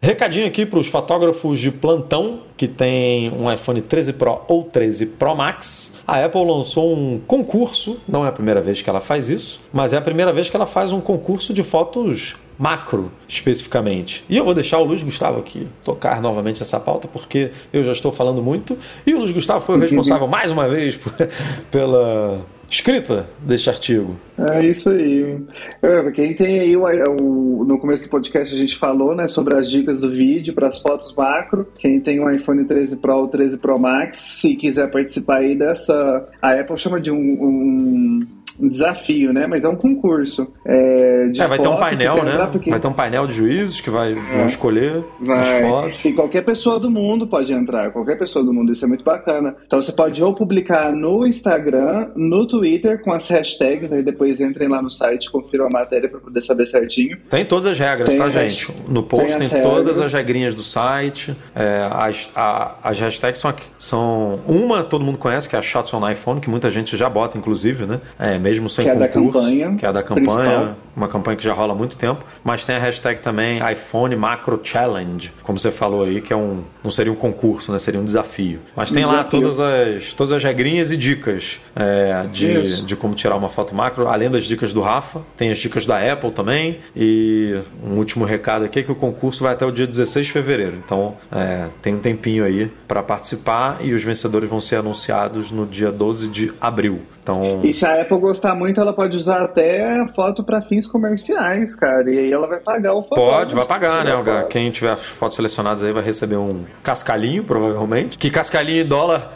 Recadinho aqui para os fotógrafos de plantão que tem um iPhone 13 Pro ou 13 Pro Max. A Apple lançou um concurso, não é a primeira vez que ela faz isso, mas é a primeira vez que ela faz um concurso de fotos macro especificamente. E eu vou deixar o Luiz Gustavo aqui tocar novamente essa pauta porque eu já estou falando muito e o Luiz Gustavo foi o responsável mais uma vez pela escrita deste artigo. É isso aí. É, quem tem aí o, o, no começo do podcast a gente falou, né, sobre as dicas do vídeo para as fotos macro. Quem tem um iPhone 13 Pro ou 13 Pro Max, se quiser participar aí dessa, a Apple chama de um, um um desafio, né? Mas é um concurso. É, é vai ter um painel, né? Porque... Vai ter um painel de juízes que vai é. escolher vai. as fotos. E qualquer pessoa do mundo pode entrar, qualquer pessoa do mundo, isso é muito bacana. Então você pode ou publicar no Instagram, no Twitter, com as hashtags, aí depois entrem lá no site, confiram a matéria para poder saber certinho. Tem todas as regras, tem tá, gente? No post tem, tem todas as regrinhas do site. É, as, a, as hashtags são, são. Uma todo mundo conhece, que é a Shots on iPhone, que muita gente já bota, inclusive, né? É, mesmo sem que concurso, é da campanha, que é da campanha, principal. Uma campanha que já rola há muito tempo, mas tem a hashtag também iPhone Macro Challenge, como você falou aí, que é um não seria um concurso, né? Seria um desafio. Mas tem desafio. lá todas as todas as regrinhas e dicas é, de, de como tirar uma foto macro, além das dicas do Rafa, tem as dicas da Apple também e um último recado aqui é que o concurso vai até o dia 16 de fevereiro, então é, tem um tempinho aí para participar e os vencedores vão ser anunciados no dia 12 de abril. Então, e se a Apple gostar muito, ela pode usar até foto para fins comerciais, cara. E aí ela vai pagar o fotógrafo. Pode, vai pagar, né? Pode. Quem tiver fotos selecionadas aí vai receber um cascalhinho, provavelmente. Que cascalhinho em dólar.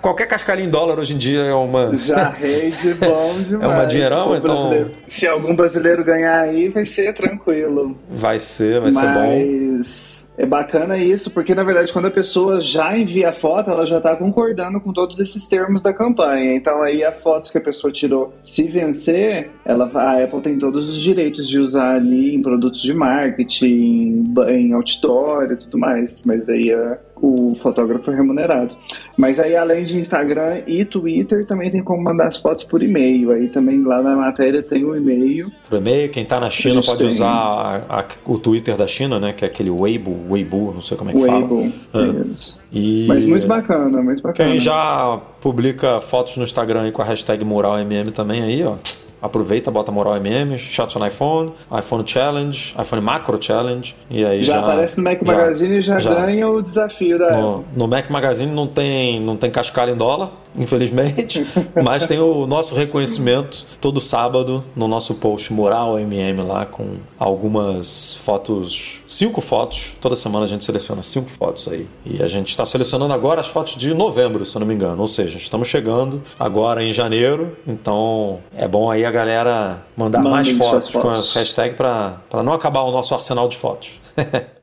Qualquer cascalhinho em dólar hoje em dia é uma. Já rende bom demais. é uma dinheirão, então. Se algum brasileiro ganhar aí, vai ser tranquilo. Vai ser, vai Mas... ser bom. Mas é bacana isso, porque na verdade quando a pessoa já envia a foto, ela já está concordando com todos esses termos da campanha. Então aí a foto que a pessoa tirou, se vencer, ela, a Apple tem todos os direitos de usar ali em produtos de marketing, em outdoor e tudo mais. Mas aí a, o fotógrafo é remunerado. Mas aí, além de Instagram e Twitter, também tem como mandar as fotos por e-mail. Aí também lá na matéria tem o um e-mail. Por e-mail, quem está na China pode tem. usar a, a, o Twitter da China, né? Que é aquele Weibo, Weibo, não sei como é que Weibo, fala. É. E... Mas muito bacana, muito bacana. Quem já publica fotos no Instagram aí com a hashtag MuralMM também aí, ó aproveita, bota moral MM, shots on iPhone, iPhone Challenge, iPhone Macro Challenge, e aí já, já aparece no Mac Magazine e já, já. ganha o desafio da no, no Mac Magazine não tem, não tem cascalho em dólar, infelizmente, mas tem o nosso reconhecimento todo sábado no nosso post Mural MM lá com algumas fotos, cinco fotos, toda semana a gente seleciona cinco fotos aí. E a gente está selecionando agora as fotos de novembro, se eu não me engano, ou seja, estamos chegando agora em janeiro, então é bom aí a galera mandar Mandem mais fotos, fotos com a hashtag para não acabar o nosso arsenal de fotos.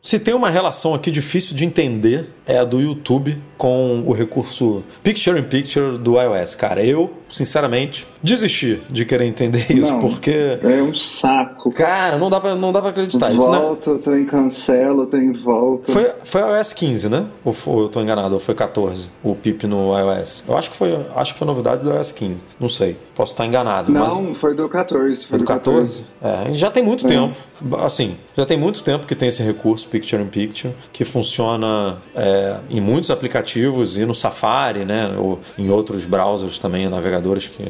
Se tem uma relação aqui difícil de entender, é a do YouTube com o recurso Picture in Picture do iOS. Cara, eu, sinceramente, desisti de querer entender isso, Não, porque. É um saco. Cara, não dá pra, não dá pra acreditar. Isso, né? Volta, tem cancela, tem volta. Foi, foi iOS 15, né? Ou, foi, eu tô enganado, ou foi 14, o PIP no iOS. Eu acho que foi, acho que foi novidade do iOS 15. Não sei. Posso estar enganado. mas... Não, foi do 14. Foi do 14? É, já tem muito tempo. Assim, já tem muito tempo que tem esse recurso Picture in Picture, que funciona é, em muitos aplicativos e no Safari, né? Ou em outros browsers também, navegadores que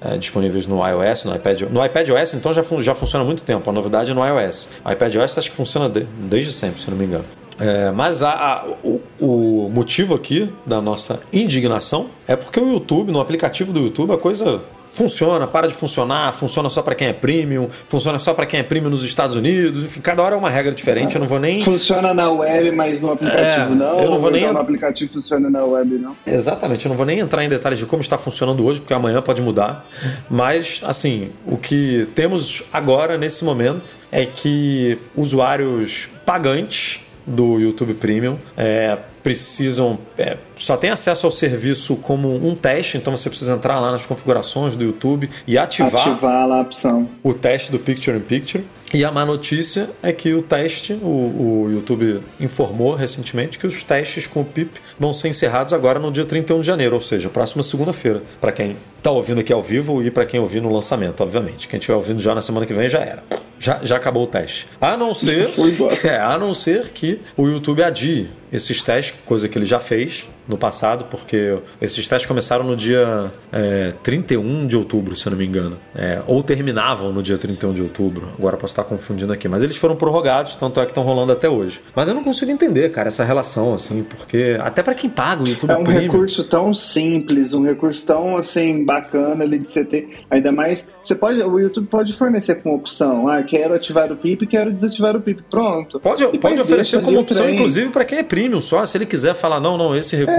é, disponíveis no iOS, no iPad. No iPad OS, então, já, fun já funciona há muito tempo. A novidade é no iOS. O iPad OS acho que funciona de desde sempre, se não me engano. É, mas a, a, o, o, motivo aqui da nossa indignação é porque o YouTube, no aplicativo do YouTube, a coisa funciona, para de funcionar, funciona só para quem é premium, funciona só para quem é premium nos Estados Unidos, enfim, cada hora é uma regra diferente, eu não vou nem... Funciona na web, mas no aplicativo É, não, eu não vou ou nem- então no aplicativo funciona na web não. Exatamente, eu não vou nem entrar em detalhes de como está funcionando hoje, porque amanhã pode mudar. Mas, assim, o que temos agora, nesse momento, é que usuários pagantes do YouTube Premium é, precisam. é, só tem acesso ao serviço como um teste, então você precisa entrar lá nas configurações do YouTube e ativar Ativar lá a opção. o teste do Picture in Picture. E a má notícia é que o teste, o, o YouTube informou recentemente que os testes com o PIP vão ser encerrados agora no dia 31 de janeiro, ou seja, próxima segunda-feira. Para quem está ouvindo aqui ao vivo e para quem ouvir no lançamento, obviamente. Quem estiver ouvindo já na semana que vem já era. Já, já acabou o teste. A não ser, é, a não ser que o YouTube adie esses testes, coisa que ele já fez no passado, porque esses testes começaram no dia é, 31 de outubro, se eu não me engano. É, ou terminavam no dia 31 de outubro. Agora posso estar confundindo aqui. Mas eles foram prorrogados, tanto é que estão rolando até hoje. Mas eu não consigo entender, cara, essa relação, assim, porque até para quem paga o YouTube É um Premium. recurso tão simples, um recurso tão assim bacana ali de você ter. Ainda mais, você pode, o YouTube pode fornecer com opção, ah, quero ativar o PIP, quero desativar o PIP, pronto. Pode, E pode oferecer como opção, inclusive, para quem é premium só. Se ele quiser falar, não, não, esse recurso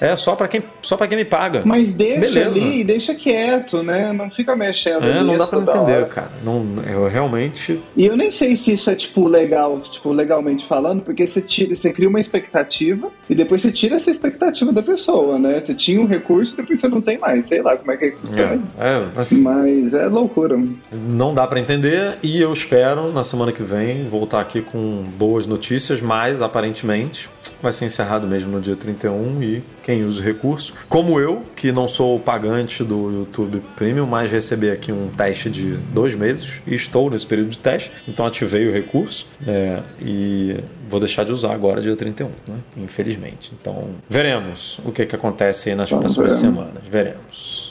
é, É. só para quem, só pra quem me paga. Mas deixa Beleza. ali, deixa quieto, né? Não fica mexendo. É, não dá pra toda entender, cara. Não, eu realmente. E eu nem sei se isso é, tipo, legal, tipo, legalmente falando, porque você tira, você cria uma expectativa e depois você tira essa expectativa da pessoa, né? Você tinha um recurso e depois você não tem mais. Sei lá como é que funciona isso. É, é, mas Mas é loucura. não dá pra entender e eu espero na semana que vem voltar aqui com boas notícias, mas aparentemente vai ser encerrado mesmo no dia 31 e quem usa o recurso, como eu, que não sou pagante do YouTube Premium, mas recebi aqui um teste de dois meses e estou nesse período de teste, então ativei o recurso é, e vou deixar de usar agora dia 31, né? infelizmente. Então veremos o que, que acontece aí nas Vamos próximas ver. semanas, veremos.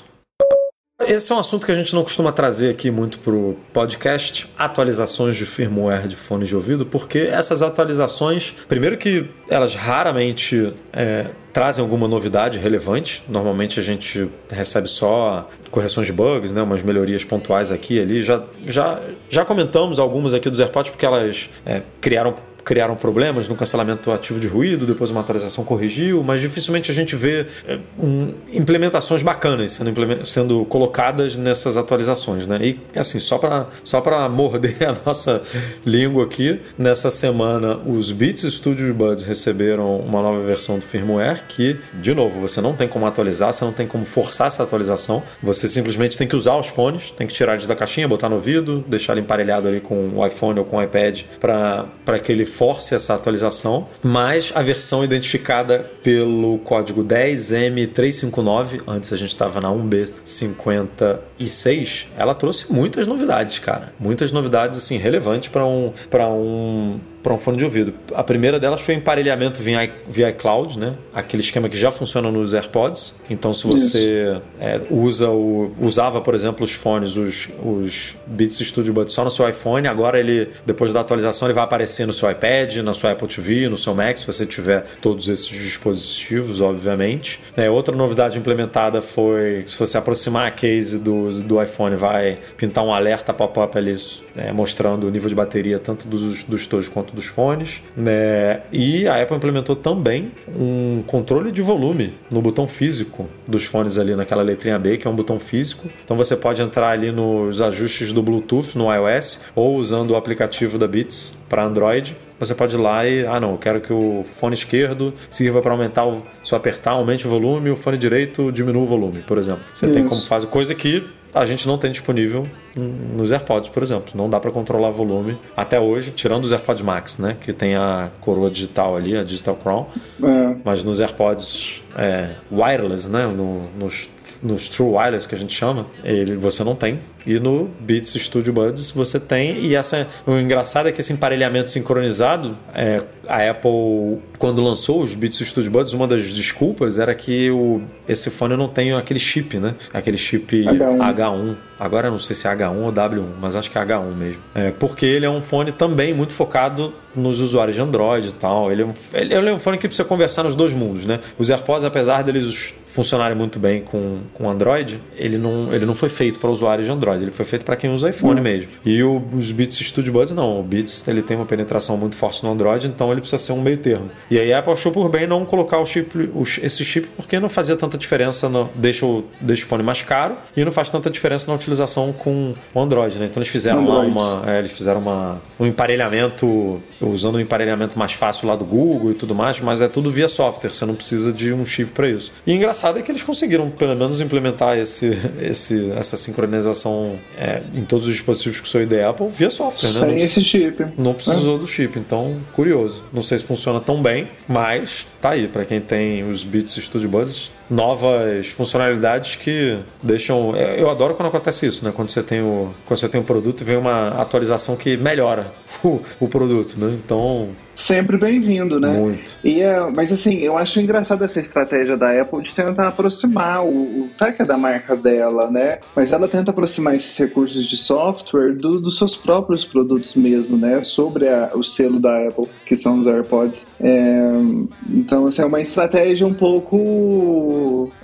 Esse é um assunto que a gente não costuma trazer aqui muito pro podcast, atualizações de firmware de fones de ouvido, porque essas atualizações, primeiro que elas raramente é, trazem alguma novidade relevante. Normalmente a gente recebe só correções de bugs, né, umas melhorias pontuais aqui e ali. Já, já, já comentamos algumas aqui dos AirPods porque elas é, criaram criaram problemas no cancelamento ativo de ruído, depois uma atualização corrigiu, mas dificilmente a gente vê é, um, implementações bacanas sendo, sendo colocadas nessas atualizações, né? E assim, só para só morder a nossa língua aqui, nessa semana os Beats Studio Buds receberam uma nova versão do firmware que, de novo, você não tem como atualizar, você não tem como forçar essa atualização, você simplesmente tem que usar os fones, tem que tirar eles da caixinha, botar no ouvido, deixar ele emparelhado ali com o iPhone ou com o iPad para que ele force essa atualização, mas a versão identificada pelo código 10M359, antes a gente estava na 1B56, ela trouxe muitas novidades, cara. Muitas novidades assim relevantes para um para um para um fone de ouvido. A primeira delas foi emparelhamento via, via iCloud, né? Aquele esquema que já funciona nos AirPods. Então, se você é, usa o, usava, por exemplo, os fones, os, os Beats Studio Buds só no seu iPhone, agora ele, depois da atualização, ele vai aparecer no seu iPad, na sua Apple TV, no seu Mac, se você tiver todos esses dispositivos, obviamente. É, outra novidade implementada foi, se você aproximar a case do, do iPhone, vai pintar um alerta pop-up ali é, mostrando o nível de bateria tanto dos, dos tojos quanto dos fones. Né? E a Apple implementou também um controle de volume no botão físico dos fones ali naquela letrinha B, que é um botão físico. Então você pode entrar ali nos ajustes do Bluetooth no iOS ou usando o aplicativo da Beats para Android você pode ir lá e, ah não, eu quero que o fone esquerdo sirva para aumentar, o, se eu apertar, aumente o volume, o fone direito diminua o volume, por exemplo. Você Isso. tem como fazer coisa que a gente não tem disponível nos AirPods, por exemplo. Não dá para controlar volume até hoje, tirando os AirPods Max, né? Que tem a coroa digital ali, a Digital Crown. É. Mas nos AirPods é, wireless, né? No, nos, nos True Wireless que a gente chama, ele, você não tem. E no Beats Studio Buds você tem. E essa, o engraçado é que esse emparelhamento sincronizado, é, a Apple, quando lançou os Beats Studio Buds, uma das desculpas era que o, esse fone não tem aquele chip, né? Aquele chip H1. H1. Agora não sei se é H1 ou W1, mas acho que é H1 mesmo. É, porque ele é um fone também muito focado nos usuários de Android e tal. Ele é, um, ele é um fone que precisa conversar nos dois mundos, né? Os AirPods, apesar deles funcionarem muito bem com, com Android, ele não, ele não foi feito para usuários de Android, ele foi feito para quem usa iPhone uhum. mesmo. E o, os Beats Studio Buds não, o Beats ele tem uma penetração muito forte no Android, então ele precisa ser um meio termo. E aí a Apple achou por bem não colocar o chip, o, esse chip porque não fazia tanta diferença, no, deixa, o, deixa o fone mais caro e não faz tanta diferença na utilização com o Android, né? Então eles fizeram Android. lá uma, é, eles fizeram uma, um emparelhamento, usando um emparelhamento mais fácil lá do Google e tudo mais, mas é tudo via software, você não precisa de um chip para isso. E engraçado é que eles conseguiram pelo menos implementar esse, esse, essa sincronização é, em todos os dispositivos que são da Apple via software, né? Sem esse chip. Não precisou é. do chip, então curioso. Não sei se funciona tão bem, mas tá aí para quem tem os Beats Studio Buds, novas funcionalidades que deixam. É, eu adoro quando acontece isso, né? Quando você tem o, quando você tem um produto e vem uma atualização que melhora o, o produto, né? Então Sempre bem-vindo, né? Muito. E, é, mas assim, eu acho engraçado essa estratégia da Apple de tentar aproximar o, o é da marca dela, né? Mas ela tenta aproximar esses recursos de software do, dos seus próprios produtos mesmo, né? Sobre a, o selo da Apple, que são os AirPods. É, então, assim, é uma estratégia um pouco.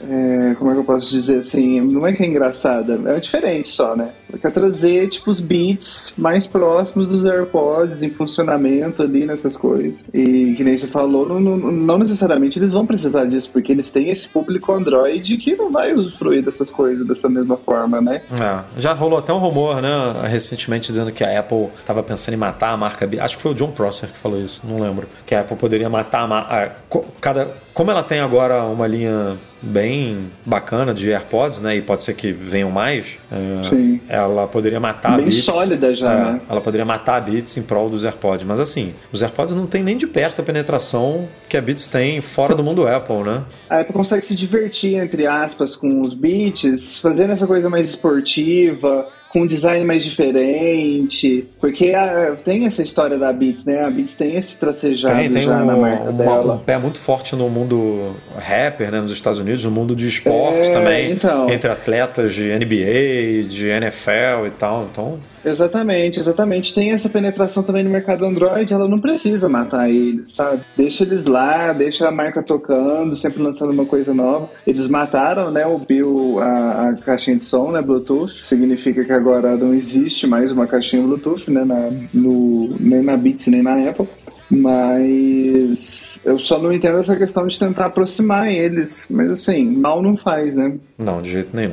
É, como é que eu posso dizer assim? Não é que é engraçada, é diferente só, né? Quer trazer, tipo, os beats mais próximos dos AirPods em funcionamento ali nessas coisas. E que nem você falou, não, não, não, necessariamente eles vão precisar disso, porque eles têm esse público Android que não vai usufruir dessas coisas dessa mesma forma, né? É, já rolou até um rumor, né, recentemente dizendo que a Apple estava pensando em matar a marca. Acho que foi o John Prosser que falou isso, não lembro. Que a Apple poderia matar a, marca. cada como ela tem agora uma linha bem bacana de AirPods, né? E pode ser que venham mais. É, ela poderia matar bem a Beats. sólida já, é, né? Ela poderia matar a Beats em prol dos AirPods. Mas assim, os AirPods não tem nem de perto a penetração que a Beats tem fora do mundo Apple, né? A Apple consegue se divertir, entre aspas, com os Beats, fazendo essa coisa mais esportiva com um design mais diferente. Porque a, tem essa história da Beats, né? A Beats tem esse tracejado tem, tem já um, na marca uma, dela. Um pé muito forte no mundo rapper, né? Nos Estados Unidos, no mundo de esportes é, também. Então. Entre atletas de NBA, de NFL e tal. Então. Exatamente, exatamente. Tem essa penetração também no mercado Android, ela não precisa matar eles, sabe? Deixa eles lá, deixa a marca tocando, sempre lançando uma coisa nova. Eles mataram, né, o Bill, a, a caixinha de som, né, Bluetooth, significa que agora não existe mais uma caixinha Bluetooth, né, na, no, nem na Beats nem na Apple. Mas eu só não entendo essa questão de tentar aproximar eles. Mas assim, mal não faz, né? Não, de jeito nenhum.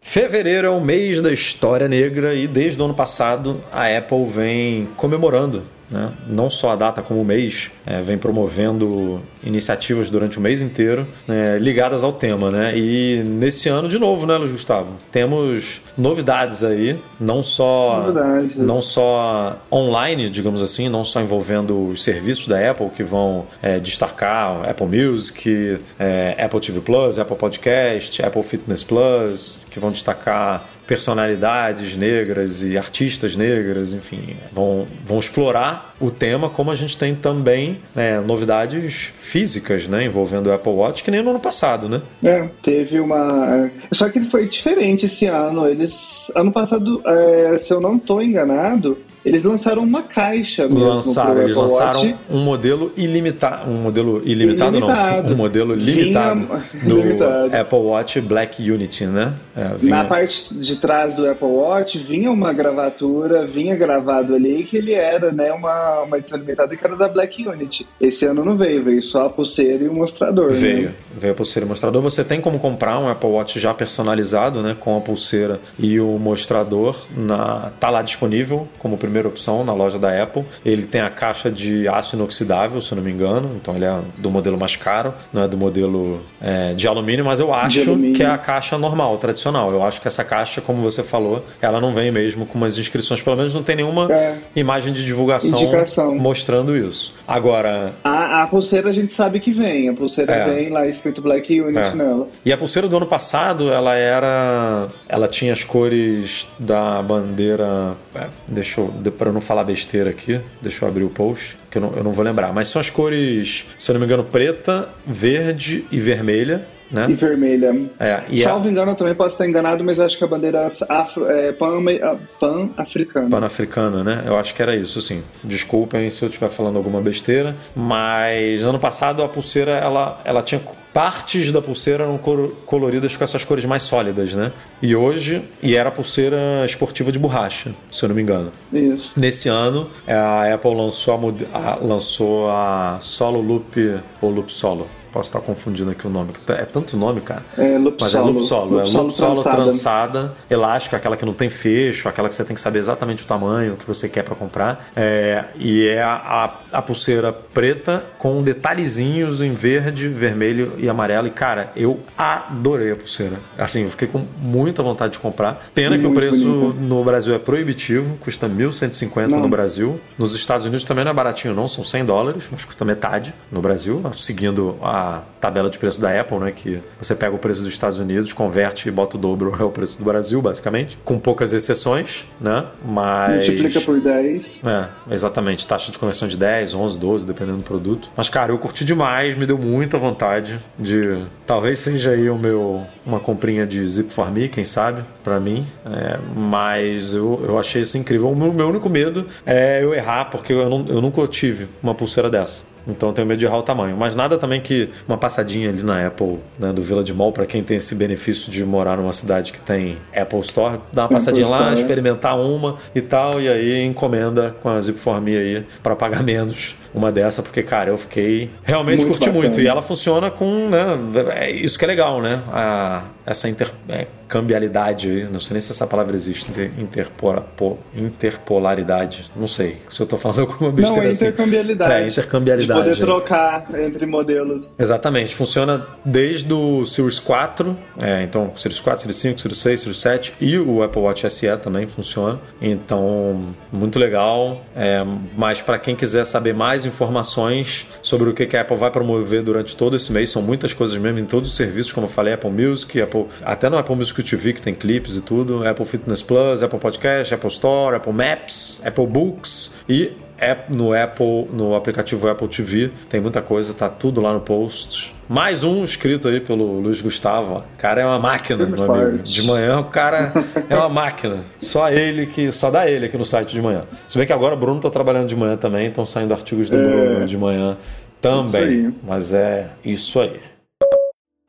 Fevereiro é o mês da história negra e desde o ano passado a Apple vem comemorando né? não só a data como o mês, é, vem promovendo iniciativas durante o mês inteiro né, ligadas ao tema. Né? E nesse ano, de novo, né, Luiz Gustavo? Temos novidades aí, não só, novidades. não só online, digamos assim, não só envolvendo os serviços da Apple que vão é, destacar Apple Music, é, Apple TV Plus, Apple Podcast, Apple Fitness Plus, que vão destacar personalidades negras e artistas negras, enfim, vão, vão explorar o tema, como a gente tem também né, novidades físicas, né, envolvendo o Apple Watch, que nem no ano passado, né? É, teve uma. Só que foi diferente esse ano. Eles. Ano passado, é, se eu não estou enganado, eles lançaram uma caixa mesmo lançaram, eles lançaram Watch. um modelo ilimitado, um modelo ilimitado, ilimitado. não, um modelo limitado Vinha... do limitado. Apple Watch Black Unity, né? É, vinha... Na parte de trás do Apple Watch vinha uma gravatura, vinha gravado ali que ele era, né, uma uma edição limitada que era da Black Unity. Esse ano não veio, veio só a pulseira e o mostrador. Veio, né? veio a pulseira e o mostrador. Você tem como comprar um Apple Watch já personalizado, né, com a pulseira e o mostrador. Na, tá lá disponível como primeira opção na loja da Apple. Ele tem a caixa de aço inoxidável, se eu não me engano. Então ele é do modelo mais caro, não é do modelo é, de alumínio, mas eu acho que é a caixa normal, tradicional. Eu acho que essa caixa, como você falou, ela não vem mesmo com umas inscrições, pelo menos não tem nenhuma é. imagem de divulgação Indicação. mostrando isso. Agora. A, a, pulseira a gente sabe que vem. A pulseira é. vem lá escrito Black Unit é. nela. E a pulseira do ano passado, ela era. Ela tinha as cores da bandeira. É, deixa eu. Para não falar besteira aqui, deixa eu abrir o post que eu não, eu não vou lembrar, mas são as cores, se eu não me engano, preta, verde e vermelha. Né? E vermelha. É, e Salvo a... engano, eu também posso estar enganado, mas eu acho que a bandeira afro, é pan-africana. Pan-africana, né? Eu acho que era isso, sim. Desculpem se eu estiver falando alguma besteira, mas ano passado a pulseira ela, ela tinha partes da pulseira eram coloridas com essas cores mais sólidas, né? E hoje, e era a pulseira esportiva de borracha, se eu não me engano. Isso. Nesse ano, a Apple lançou a lançou a Solo Loop ou Loop Solo Posso estar confundindo aqui o nome. É tanto nome, cara. É loop Mas é loop solo. Loop é loop solo trançada. trançada, elástica, aquela que não tem fecho, aquela que você tem que saber exatamente o tamanho que você quer para comprar. É, e é a, a, a, pulseira preta com detalhezinhos em verde, vermelho e amarelo. E, cara, eu adorei a pulseira. Assim, eu fiquei com muita vontade de comprar. Pena Muito que o preço no Brasil é proibitivo, custa 1.150 no Brasil. Nos Estados Unidos também não é baratinho, não, são 100 dólares, mas custa metade no Brasil, seguindo a tabela de preço da Apple, né? Que você pega o preço dos Estados Unidos, converte e bota o dobro, é o preço do Brasil, basicamente. Com poucas exceções, né? Mas. Multiplica por 10. É, exatamente. Taxa de conversão de 10, 11, 12, dependendo do produto. Mas, cara, eu curti demais, me deu muita vontade de. Talvez seja aí o meu. Uma comprinha de Zip for Me, quem sabe, para mim. É, mas eu, eu achei isso incrível. O meu, meu único medo é eu errar, porque eu, não, eu nunca tive uma pulseira dessa. Então eu tenho medo de errar o tamanho. Mas nada também que uma passadinha ali na Apple, né, do Village Mall, para quem tem esse benefício de morar numa cidade que tem Apple Store, dá uma passadinha Apple lá, Store, experimentar uma e tal, e aí encomenda com a Zip For Me aí para pagar menos uma dessa, porque, cara, eu fiquei. Realmente muito curti bacana. muito. E ela funciona com. Né, é isso que é legal, né? A, essa intercambialidade, não sei nem se essa palavra existe, interpora, interpolaridade, não sei se eu tô falando alguma besteira Não, é intercambialidade. Assim. É, intercambialidade. De poder trocar entre modelos. Exatamente, funciona desde o Series 4, é, então Series 4, Series 5, Series 6, Series 7 e o Apple Watch SE também funciona, então muito legal, é, mas para quem quiser saber mais informações sobre o que a Apple vai promover durante todo esse mês, são muitas coisas mesmo em todos os serviços, como eu falei, Apple Music, Apple, até no Apple Music TV que tem clipes e tudo, Apple Fitness Plus, Apple Podcast, Apple Store, Apple Maps, Apple Books e no Apple, no aplicativo Apple TV, tem muita coisa, tá tudo lá no post. Mais um escrito aí pelo Luiz Gustavo. O cara é uma máquina, meu amigo. De manhã o cara é uma máquina. Só ele que. Só dá ele aqui no site de manhã. Se bem que agora o Bruno tá trabalhando de manhã também, estão saindo artigos do é, Bruno de manhã também. Mas é isso aí.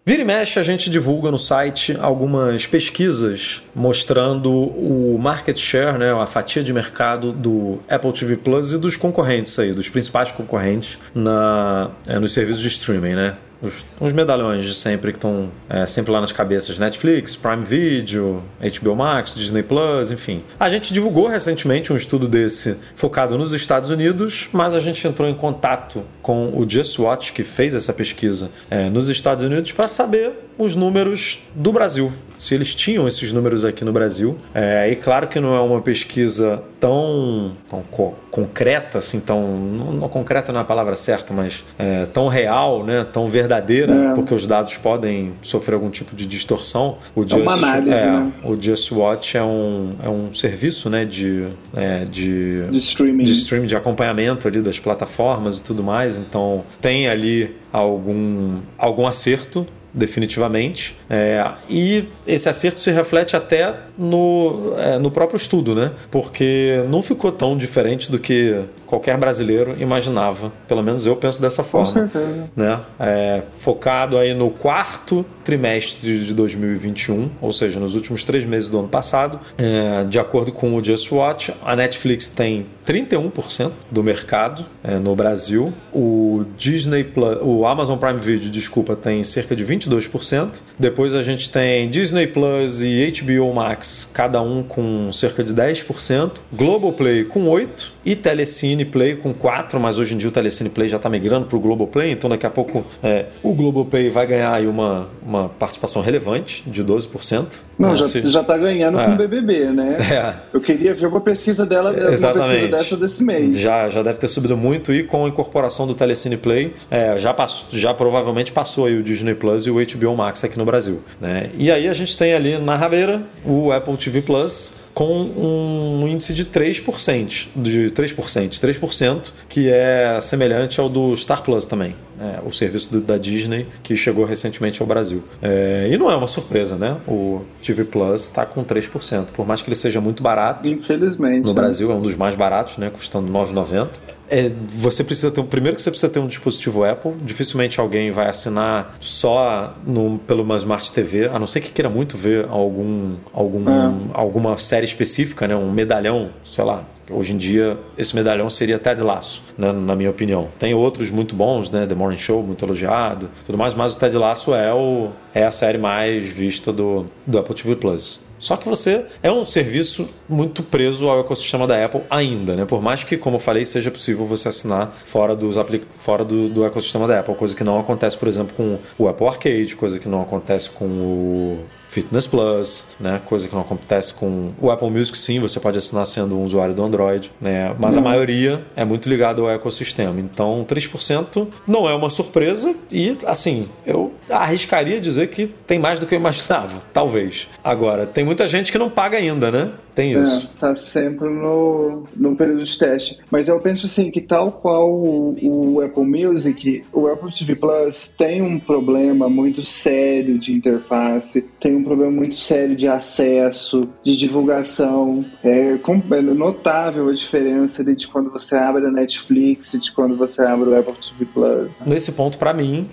Vira e mexe, a gente divulga no site algumas pesquisas mostrando o market share, né, a fatia de mercado do Apple TV Plus e dos concorrentes aí, dos principais concorrentes na, é, nos serviços de streaming, né? Os, os medalhões de sempre que estão é, sempre lá nas cabeças: Netflix, Prime Video, HBO Max, Disney Plus, enfim. A gente divulgou recentemente um estudo desse focado nos Estados Unidos, mas a gente entrou em contato com o Just Watch, que fez essa pesquisa é, nos Estados Unidos, para saber os números do Brasil, se eles tinham esses números aqui no Brasil. É, e claro que não é uma pesquisa tão, tão co concreta, assim, tão. Não, não, concreta não é a palavra certa, mas é, tão real, né, tão verdadeira, é. porque os dados podem sofrer algum tipo de distorção. O é Just, uma análise, é, né? O Just Watch é um, é um serviço né, de, é, de, de, streaming. de streaming, de acompanhamento ali das plataformas e tudo mais, então tem ali algum, algum acerto definitivamente. É, e esse acerto se reflete até no, é, no próprio estudo, né? Porque não ficou tão diferente do que qualquer brasileiro imaginava. Pelo menos eu penso dessa forma. Com certeza. Né? É, focado aí no quarto trimestre de 2021, ou seja, nos últimos três meses do ano passado. É, de acordo com o Just Watch, a Netflix tem 31% do mercado é, no Brasil. O Disney Plus, o Amazon Prime Video, desculpa, tem cerca de 22%. Depois a gente tem Disney Plus e HBO Max, cada um com cerca de 10%. Globoplay com 8% e Telecine Play com 4%, mas hoje em dia o Telecine Play já está migrando para o Globoplay, então daqui a pouco é, o Globoplay vai ganhar aí uma, uma participação relevante de 12%. Não, né? já, Se... já tá ganhando é. com o BBB, né? É. Eu queria ver uma pesquisa dela, Exatamente. uma pesquisa dessa desse mês. Já, já deve ter subido muito e com a incorporação do Telecine Play, é, já, passou, já provavelmente passou aí o Disney Plus e o HBO Max aqui no Brasil. Né? E aí a gente tem ali na rabeira o Apple TV Plus, com um índice de 3%, de 3%, 3%, que é semelhante ao do Star Plus também, é, o serviço do, da Disney que chegou recentemente ao Brasil. É, e não é uma surpresa, né? O TV Plus está com 3%, por mais que ele seja muito barato. Infelizmente. No né? Brasil é um dos mais baratos, né? Custando 9,90. É, você precisa ter primeiro que você precisa ter um dispositivo Apple. Dificilmente alguém vai assinar só no, pelo uma Smart TV, a não ser que queira muito ver algum, algum é. alguma série específica, né? Um medalhão, sei lá. Hoje em dia, esse medalhão seria Ted Lasso, né, na minha opinião. Tem outros muito bons, né? The Morning Show, muito elogiado, tudo mais, mas o Ted Lasso é, o, é a série mais vista do, do Apple TV Plus. Só que você é um serviço muito preso ao ecossistema da Apple ainda, né? Por mais que, como eu falei, seja possível você assinar fora, dos fora do, do ecossistema da Apple, coisa que não acontece, por exemplo, com o Apple Arcade, coisa que não acontece com o Fitness Plus, né? Coisa que não acontece com o Apple Music, sim, você pode assinar sendo um usuário do Android, né? Mas a uhum. maioria é muito ligado ao ecossistema. Então, 3% não é uma surpresa e, assim, eu arriscaria dizer que tem mais do que eu imaginava, talvez. Agora, tem muita gente que não paga ainda, né? Tem é, isso. É, tá sempre no, no período de teste. Mas eu penso assim, que tal qual o, o Apple Music, o Apple TV Plus tem um problema muito sério de interface, tem um problema muito sério de acesso, de divulgação. É, é notável a diferença de quando você abre a Netflix e de quando você abre o Apple TV Plus. Nesse ponto, para mim,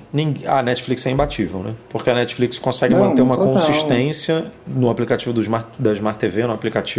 a Netflix é imbatível, né? Porque a Netflix consegue Não, manter uma total. consistência no aplicativo do Smart, da Smart TV, no aplicativo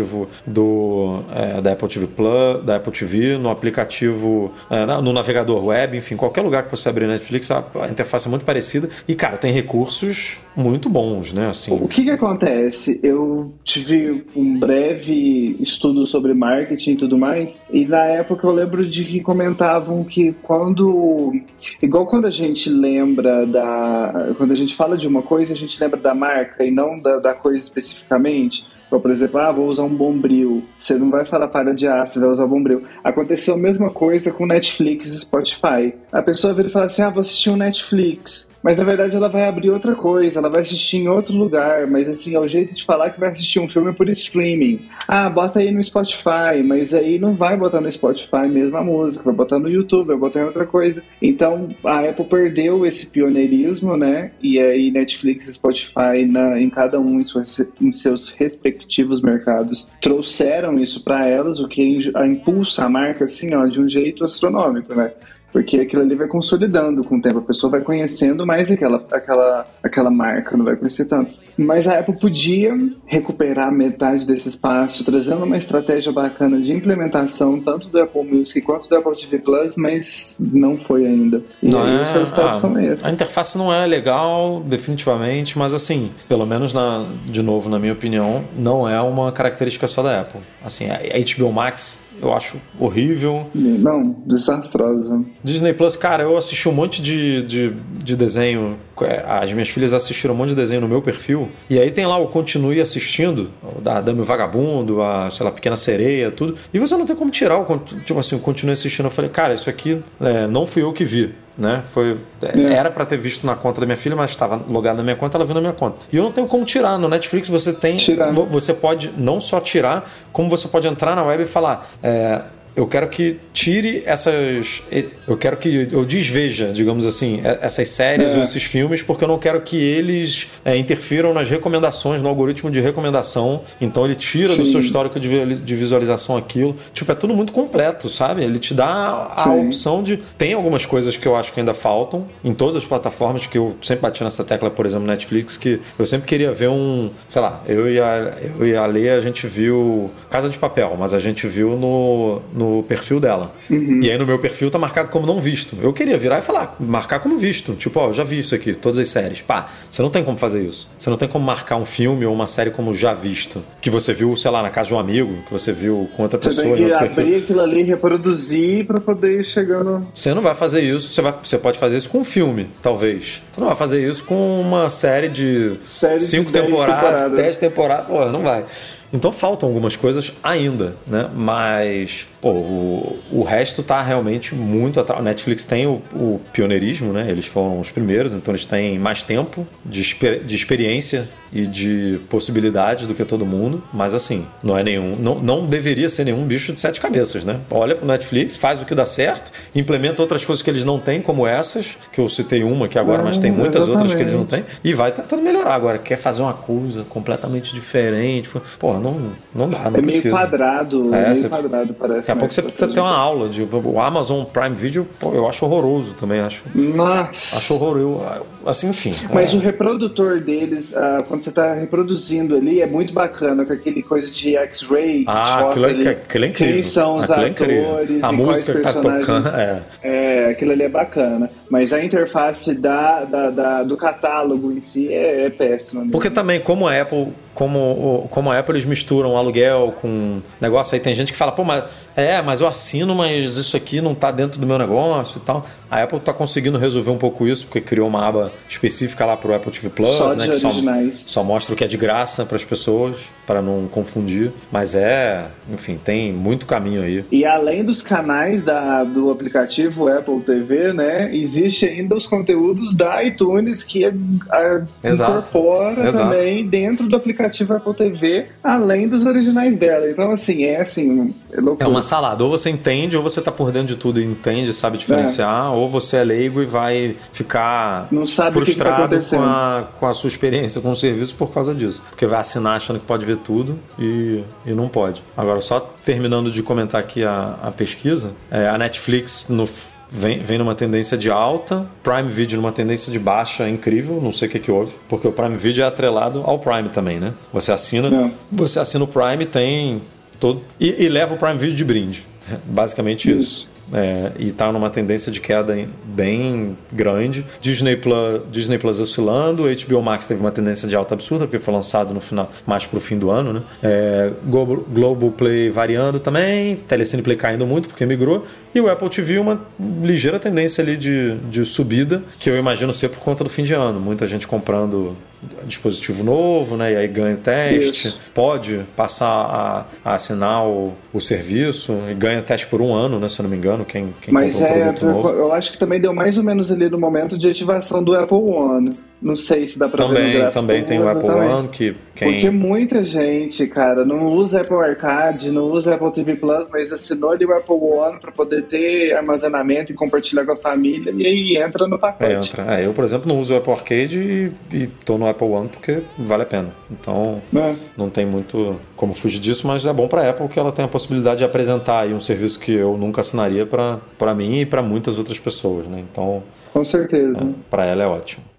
do, é, da Apple TV Plus, da Apple TV, no aplicativo, é, no navegador web, enfim, qualquer lugar que você abrir Netflix, a, a interface é muito parecida. E, cara, tem recursos muito bons, né? Assim, o que que acontece? Eu tive um breve estudo sobre marketing e tudo mais, e na época eu lembro de que comentavam que quando. Igual quando a gente lembra da. Quando a gente fala de uma coisa, a gente lembra da marca e não da, da coisa especificamente. Ou, por exemplo, ah, vou usar um bombril. Você não vai falar para de ar, você vai usar bombril. Aconteceu a mesma coisa com Netflix e Spotify. A pessoa vira e fala assim: ah, vou assistir um Netflix. Mas na verdade ela vai abrir outra coisa, ela vai assistir em outro lugar, mas assim, é o jeito de falar que vai assistir um filme por streaming. Ah, bota aí no Spotify, mas aí não vai botar no Spotify mesmo a música, vai botar no YouTube, vai botar em outra coisa. Então a Apple perdeu esse pioneirismo, né? E aí Netflix e Spotify, na, em cada um em, suas, em seus respectivos mercados, trouxeram isso para elas, o que impulsa a marca assim, ó, de um jeito astronômico, né? Porque aquilo ali vai consolidando com o tempo, a pessoa vai conhecendo mais aquela, aquela, aquela marca, não vai conhecer tantos. Mas a Apple podia recuperar metade desse espaço, trazendo uma estratégia bacana de implementação, tanto do Apple Music quanto do Apple TV Plus, mas não foi ainda. E não aí é, os resultados ah, são esses. A interface não é legal, definitivamente, mas assim, pelo menos na, de novo, na minha opinião, não é uma característica só da Apple. Assim, a HBO Max eu acho horrível. Não, desastrosa. Disney Plus, cara, eu assisti um monte de, de, de, desenho. É, as minhas filhas assistiram um monte de desenho no meu perfil. E aí tem lá o Continue Assistindo, da Dame Vagabundo, a, sei lá, Pequena Sereia, tudo. E você não tem como tirar o, tipo assim, o Continue Assistindo. Eu falei, cara, isso aqui é, não fui eu que vi né? Foi, é. Era para ter visto na conta da minha filha, mas estava logado na minha conta, ela viu na minha conta. E eu não tenho como tirar. No Netflix você tem. Tirar. Você pode não só tirar, como você pode entrar na web e falar. É, eu quero que tire essas. Eu quero que eu desveja, digamos assim, essas séries é. ou esses filmes, porque eu não quero que eles é, interfiram nas recomendações, no algoritmo de recomendação. Então ele tira Sim. do seu histórico de, visualização aquilo. Tipo, é tudo muito completo, sabe? Ele te dá a Sim. opção de. Tem algumas coisas que eu acho que ainda faltam em todas as plataformas, que eu sempre bati nessa tecla, por exemplo, Netflix, que eu sempre queria ver um. Sei lá, eu e a, eu e a Lê, a gente viu Casa de Papel, mas a gente viu no, no perfil dela. Uhum. E aí no meu perfil tá marcado como não visto. Eu queria virar e falar, marcar como visto. Tipo, ó, já vi isso aqui, todas as séries. Pá, você não tem como fazer isso. Você não tem como marcar um filme ou uma série como já visto. Que você viu, sei lá, na casa de um amigo, que você viu com outra pessoa. Você tem que abrir perfil. aquilo ali, reproduzir para poder ir chegando. Você não vai fazer isso, você, vai, você pode fazer isso com um filme, talvez. Você não vai fazer isso com uma série de série cinco de temporadas, temporadas, dez temporadas, pô, não vai. Então faltam algumas coisas ainda, né? Mas pô, o, o resto tá realmente muito atrás. A Netflix tem o, o, pioneirismo, né? Eles foram os primeiros, então eles têm mais tempo de, exper de experiência e de possibilidades do que todo mundo. Mas assim, não é nenhum. Não, não deveria ser nenhum bicho de sete cabeças, né? Olha pro Netflix, faz o que dá certo, implementa outras coisas que eles não têm, como essas, que eu citei uma aqui agora, mas tem muitas exatamente. outras que eles não têm, e vai tentando melhorar. Agora, quer fazer uma coisa completamente diferente. Pô, não, não dá, não é precisa. meio quadrado, é, meio você, quadrado, parece. Daqui a pouco você precisa ter uma aula de o Amazon Prime Video, pô, eu acho horroroso também, acho. Nossa. Acho horroroso. Assim, enfim. Mas é. o reprodutor deles, uh, quando você está reproduzindo ali, é muito bacana, com aquele coisa de X-ray. Ah, aquilo, é, aquilo é incrível. Quem são os aquilo é atores, é a música que tá tocando. É. é, aquilo ali é bacana. Mas a interface da, da, da do catálogo em si é, é péssima. Mesmo. Porque também, como a Apple como, como a Apple eles misturam aluguel com negócio, aí tem gente que fala, pô, mas é, mas eu assino, mas isso aqui não está dentro do meu negócio e tal. A Apple está conseguindo resolver um pouco isso, porque criou uma aba específica lá para o Apple TV Plus, só né? Que só, só, mostra o que é de graça para as pessoas, para não confundir. Mas é, enfim, tem muito caminho aí. E além dos canais da, do aplicativo Apple TV, né? Existe ainda os conteúdos da iTunes que a, a incorpora Exato. também dentro do aplicativo Apple TV, além dos originais dela. Então, assim, é assim, é, é uma salada. Ou você entende, ou você tá por dentro de tudo e entende, sabe diferenciar, é. ou você é leigo e vai ficar frustrado que que tá com, a, com a sua experiência com o serviço por causa disso. Porque vai assinar achando que pode ver tudo e, e não pode. Agora, só terminando de comentar aqui a, a pesquisa, é, a Netflix no vem, vem numa tendência de alta, Prime Video numa tendência de baixa, é incrível, não sei o que, que houve, porque o Prime Video é atrelado ao Prime também, né? Você assina, não. você assina o Prime, tem todo. E, e leva o Prime Video de brinde. Basicamente isso. isso. É, e está numa tendência de queda bem grande. Disney Plus, Disney Plus oscilando, HBO Max teve uma tendência de alta absurda, porque foi lançado no final, mais para o fim do ano. Né? É, Global, Global Play variando também, Telecine Play caindo muito, porque migrou. E o Apple TV uma ligeira tendência ali de, de subida, que eu imagino ser por conta do fim de ano. Muita gente comprando dispositivo novo, né? E aí ganha o teste, Isso. pode passar a, a assinar o, o, serviço e ganha teste por um ano, né? Se eu não me engano, quem, quem Mas é, um eu, eu acho que também deu mais ou menos ali no momento de ativação do Apple One. Não sei se dá pra também, ver no Também tem o Apple One que quem... Porque muita gente, cara, não usa Apple Arcade, não usa Apple TV Plus, mas assinou ali o Apple One para poder ter armazenamento e compartilhar com a família e aí entra no pacote. Entra. É, eu, por exemplo, não uso o Apple Arcade e, e tô no Apple One porque vale a pena. Então, é. não tem muito como fugir disso, mas é bom para Apple que ela tem a possibilidade de apresentar aí um serviço que eu nunca assinaria para mim e para muitas outras pessoas, né? Então, com certeza. É, para ela é ótimo.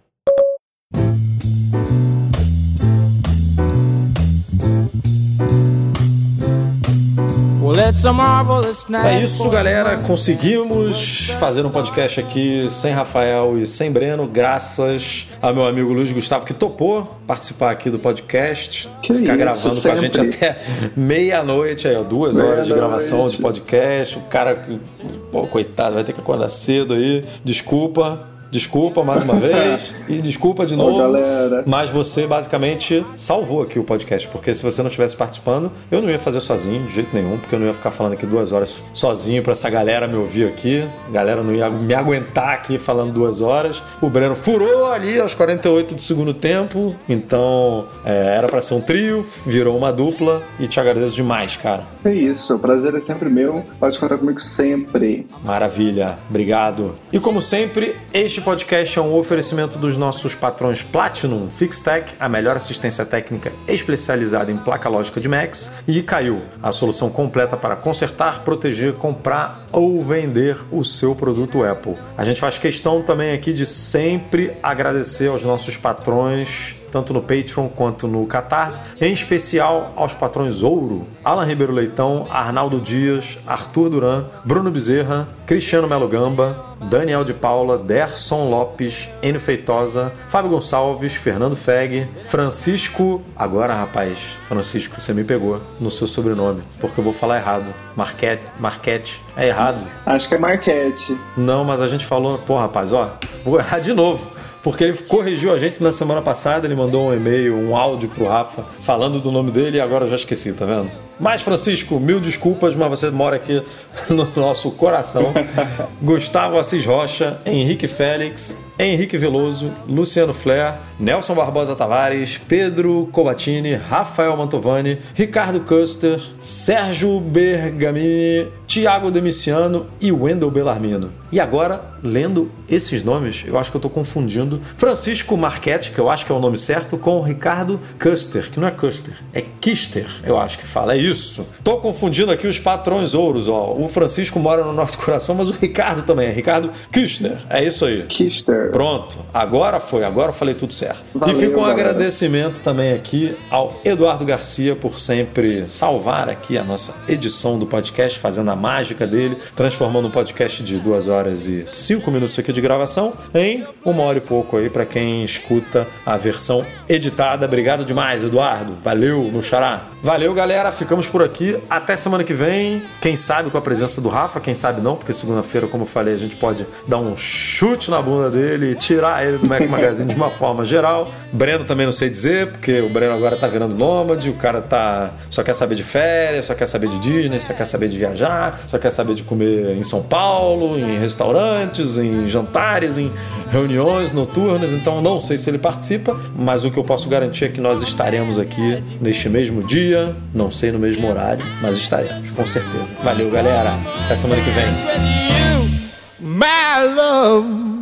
É isso, galera. Conseguimos fazer um podcast aqui sem Rafael e sem Breno, graças ao meu amigo Luiz Gustavo, que topou participar aqui do podcast. Que ficar isso, gravando sempre. com a gente até meia-noite, aí, ó, duas meia horas de gravação noite. de podcast. O cara, pô, coitado, vai ter que acordar cedo aí. Desculpa, Desculpa mais uma vez. e desculpa de novo. Ô, galera. Mas você basicamente salvou aqui o podcast, porque se você não estivesse participando, eu não ia fazer sozinho, de jeito nenhum, porque eu não ia ficar falando aqui duas horas sozinho para essa galera me ouvir aqui. A galera não ia me aguentar aqui falando duas horas. O Breno furou ali aos 48 do segundo tempo, então é, era para ser um trio, virou uma dupla e te agradeço demais, cara. É isso, o prazer é sempre meu. Pode contar comigo sempre. Maravilha, obrigado. E como sempre, este podcast é um oferecimento dos nossos patrões Platinum Fixtech, a melhor assistência técnica especializada em placa lógica de Macs, e Caiu, a solução completa para consertar, proteger, comprar ou vender o seu produto Apple. A gente faz questão também aqui de sempre agradecer aos nossos patrões tanto no Patreon quanto no Catarse, em especial aos patrões Ouro, Alan Ribeiro Leitão, Arnaldo Dias, Arthur Duran, Bruno Bezerra, Cristiano Melo Gamba, Daniel de Paula, Derson Lopes, Enio Feitosa, Fábio Gonçalves, Fernando Feg, Francisco. Agora, rapaz, Francisco, você me pegou no seu sobrenome, porque eu vou falar errado. Marquete, Marquete. É errado? Acho que é Marquete. Não, mas a gente falou. Pô, rapaz, ó, vou errar de novo porque ele corrigiu a gente na semana passada, ele mandou um e-mail, um áudio pro Rafa falando do nome dele e agora eu já esqueci, tá vendo? Mas, Francisco, mil desculpas, mas você mora aqui no nosso coração. Gustavo Assis Rocha, Henrique Félix, Henrique Veloso, Luciano Flair, Nelson Barbosa Tavares, Pedro Cobatini, Rafael Mantovani, Ricardo Custer, Sérgio Bergamini, Tiago Demiciano e Wendel Bellarmino. E agora, lendo esses nomes, eu acho que eu estou confundindo Francisco Marchetti, que eu acho que é o nome certo, com Ricardo Custer, que não é Custer, é Kister, eu acho que fala. É isso. Tô confundindo aqui os patrões ouros, ó. O Francisco mora no nosso coração, mas o Ricardo também é. Ricardo Kister. É isso aí. Kister. Pronto. Agora foi. Agora eu falei tudo certo. Valeu, e fica um galera. agradecimento também aqui ao Eduardo Garcia por sempre salvar aqui a nossa edição do podcast, fazendo a mágica dele, transformando um podcast de duas horas e cinco minutos aqui de gravação em uma hora e pouco aí para quem escuta a versão editada. Obrigado demais, Eduardo. Valeu, meu xará. Valeu, galera. Ficamos por aqui. Até semana que vem. Quem sabe com a presença do Rafa, quem sabe não, porque segunda-feira, como eu falei, a gente pode dar um chute na bunda dele e tirar ele do Mac Magazine de uma forma geral. Breno também não sei dizer, porque o Breno agora tá virando nômade, o cara tá só quer saber de férias, só quer saber de Disney, só quer saber de viajar, só quer saber de comer em São Paulo, em restaurantes, em jantares, em reuniões noturnas. Então não sei se ele participa, mas o que eu posso garantir é que nós estaremos aqui neste mesmo dia, não sei no mesmo horário, mas estaremos, com certeza. Valeu, galera. Até semana que vem. my love.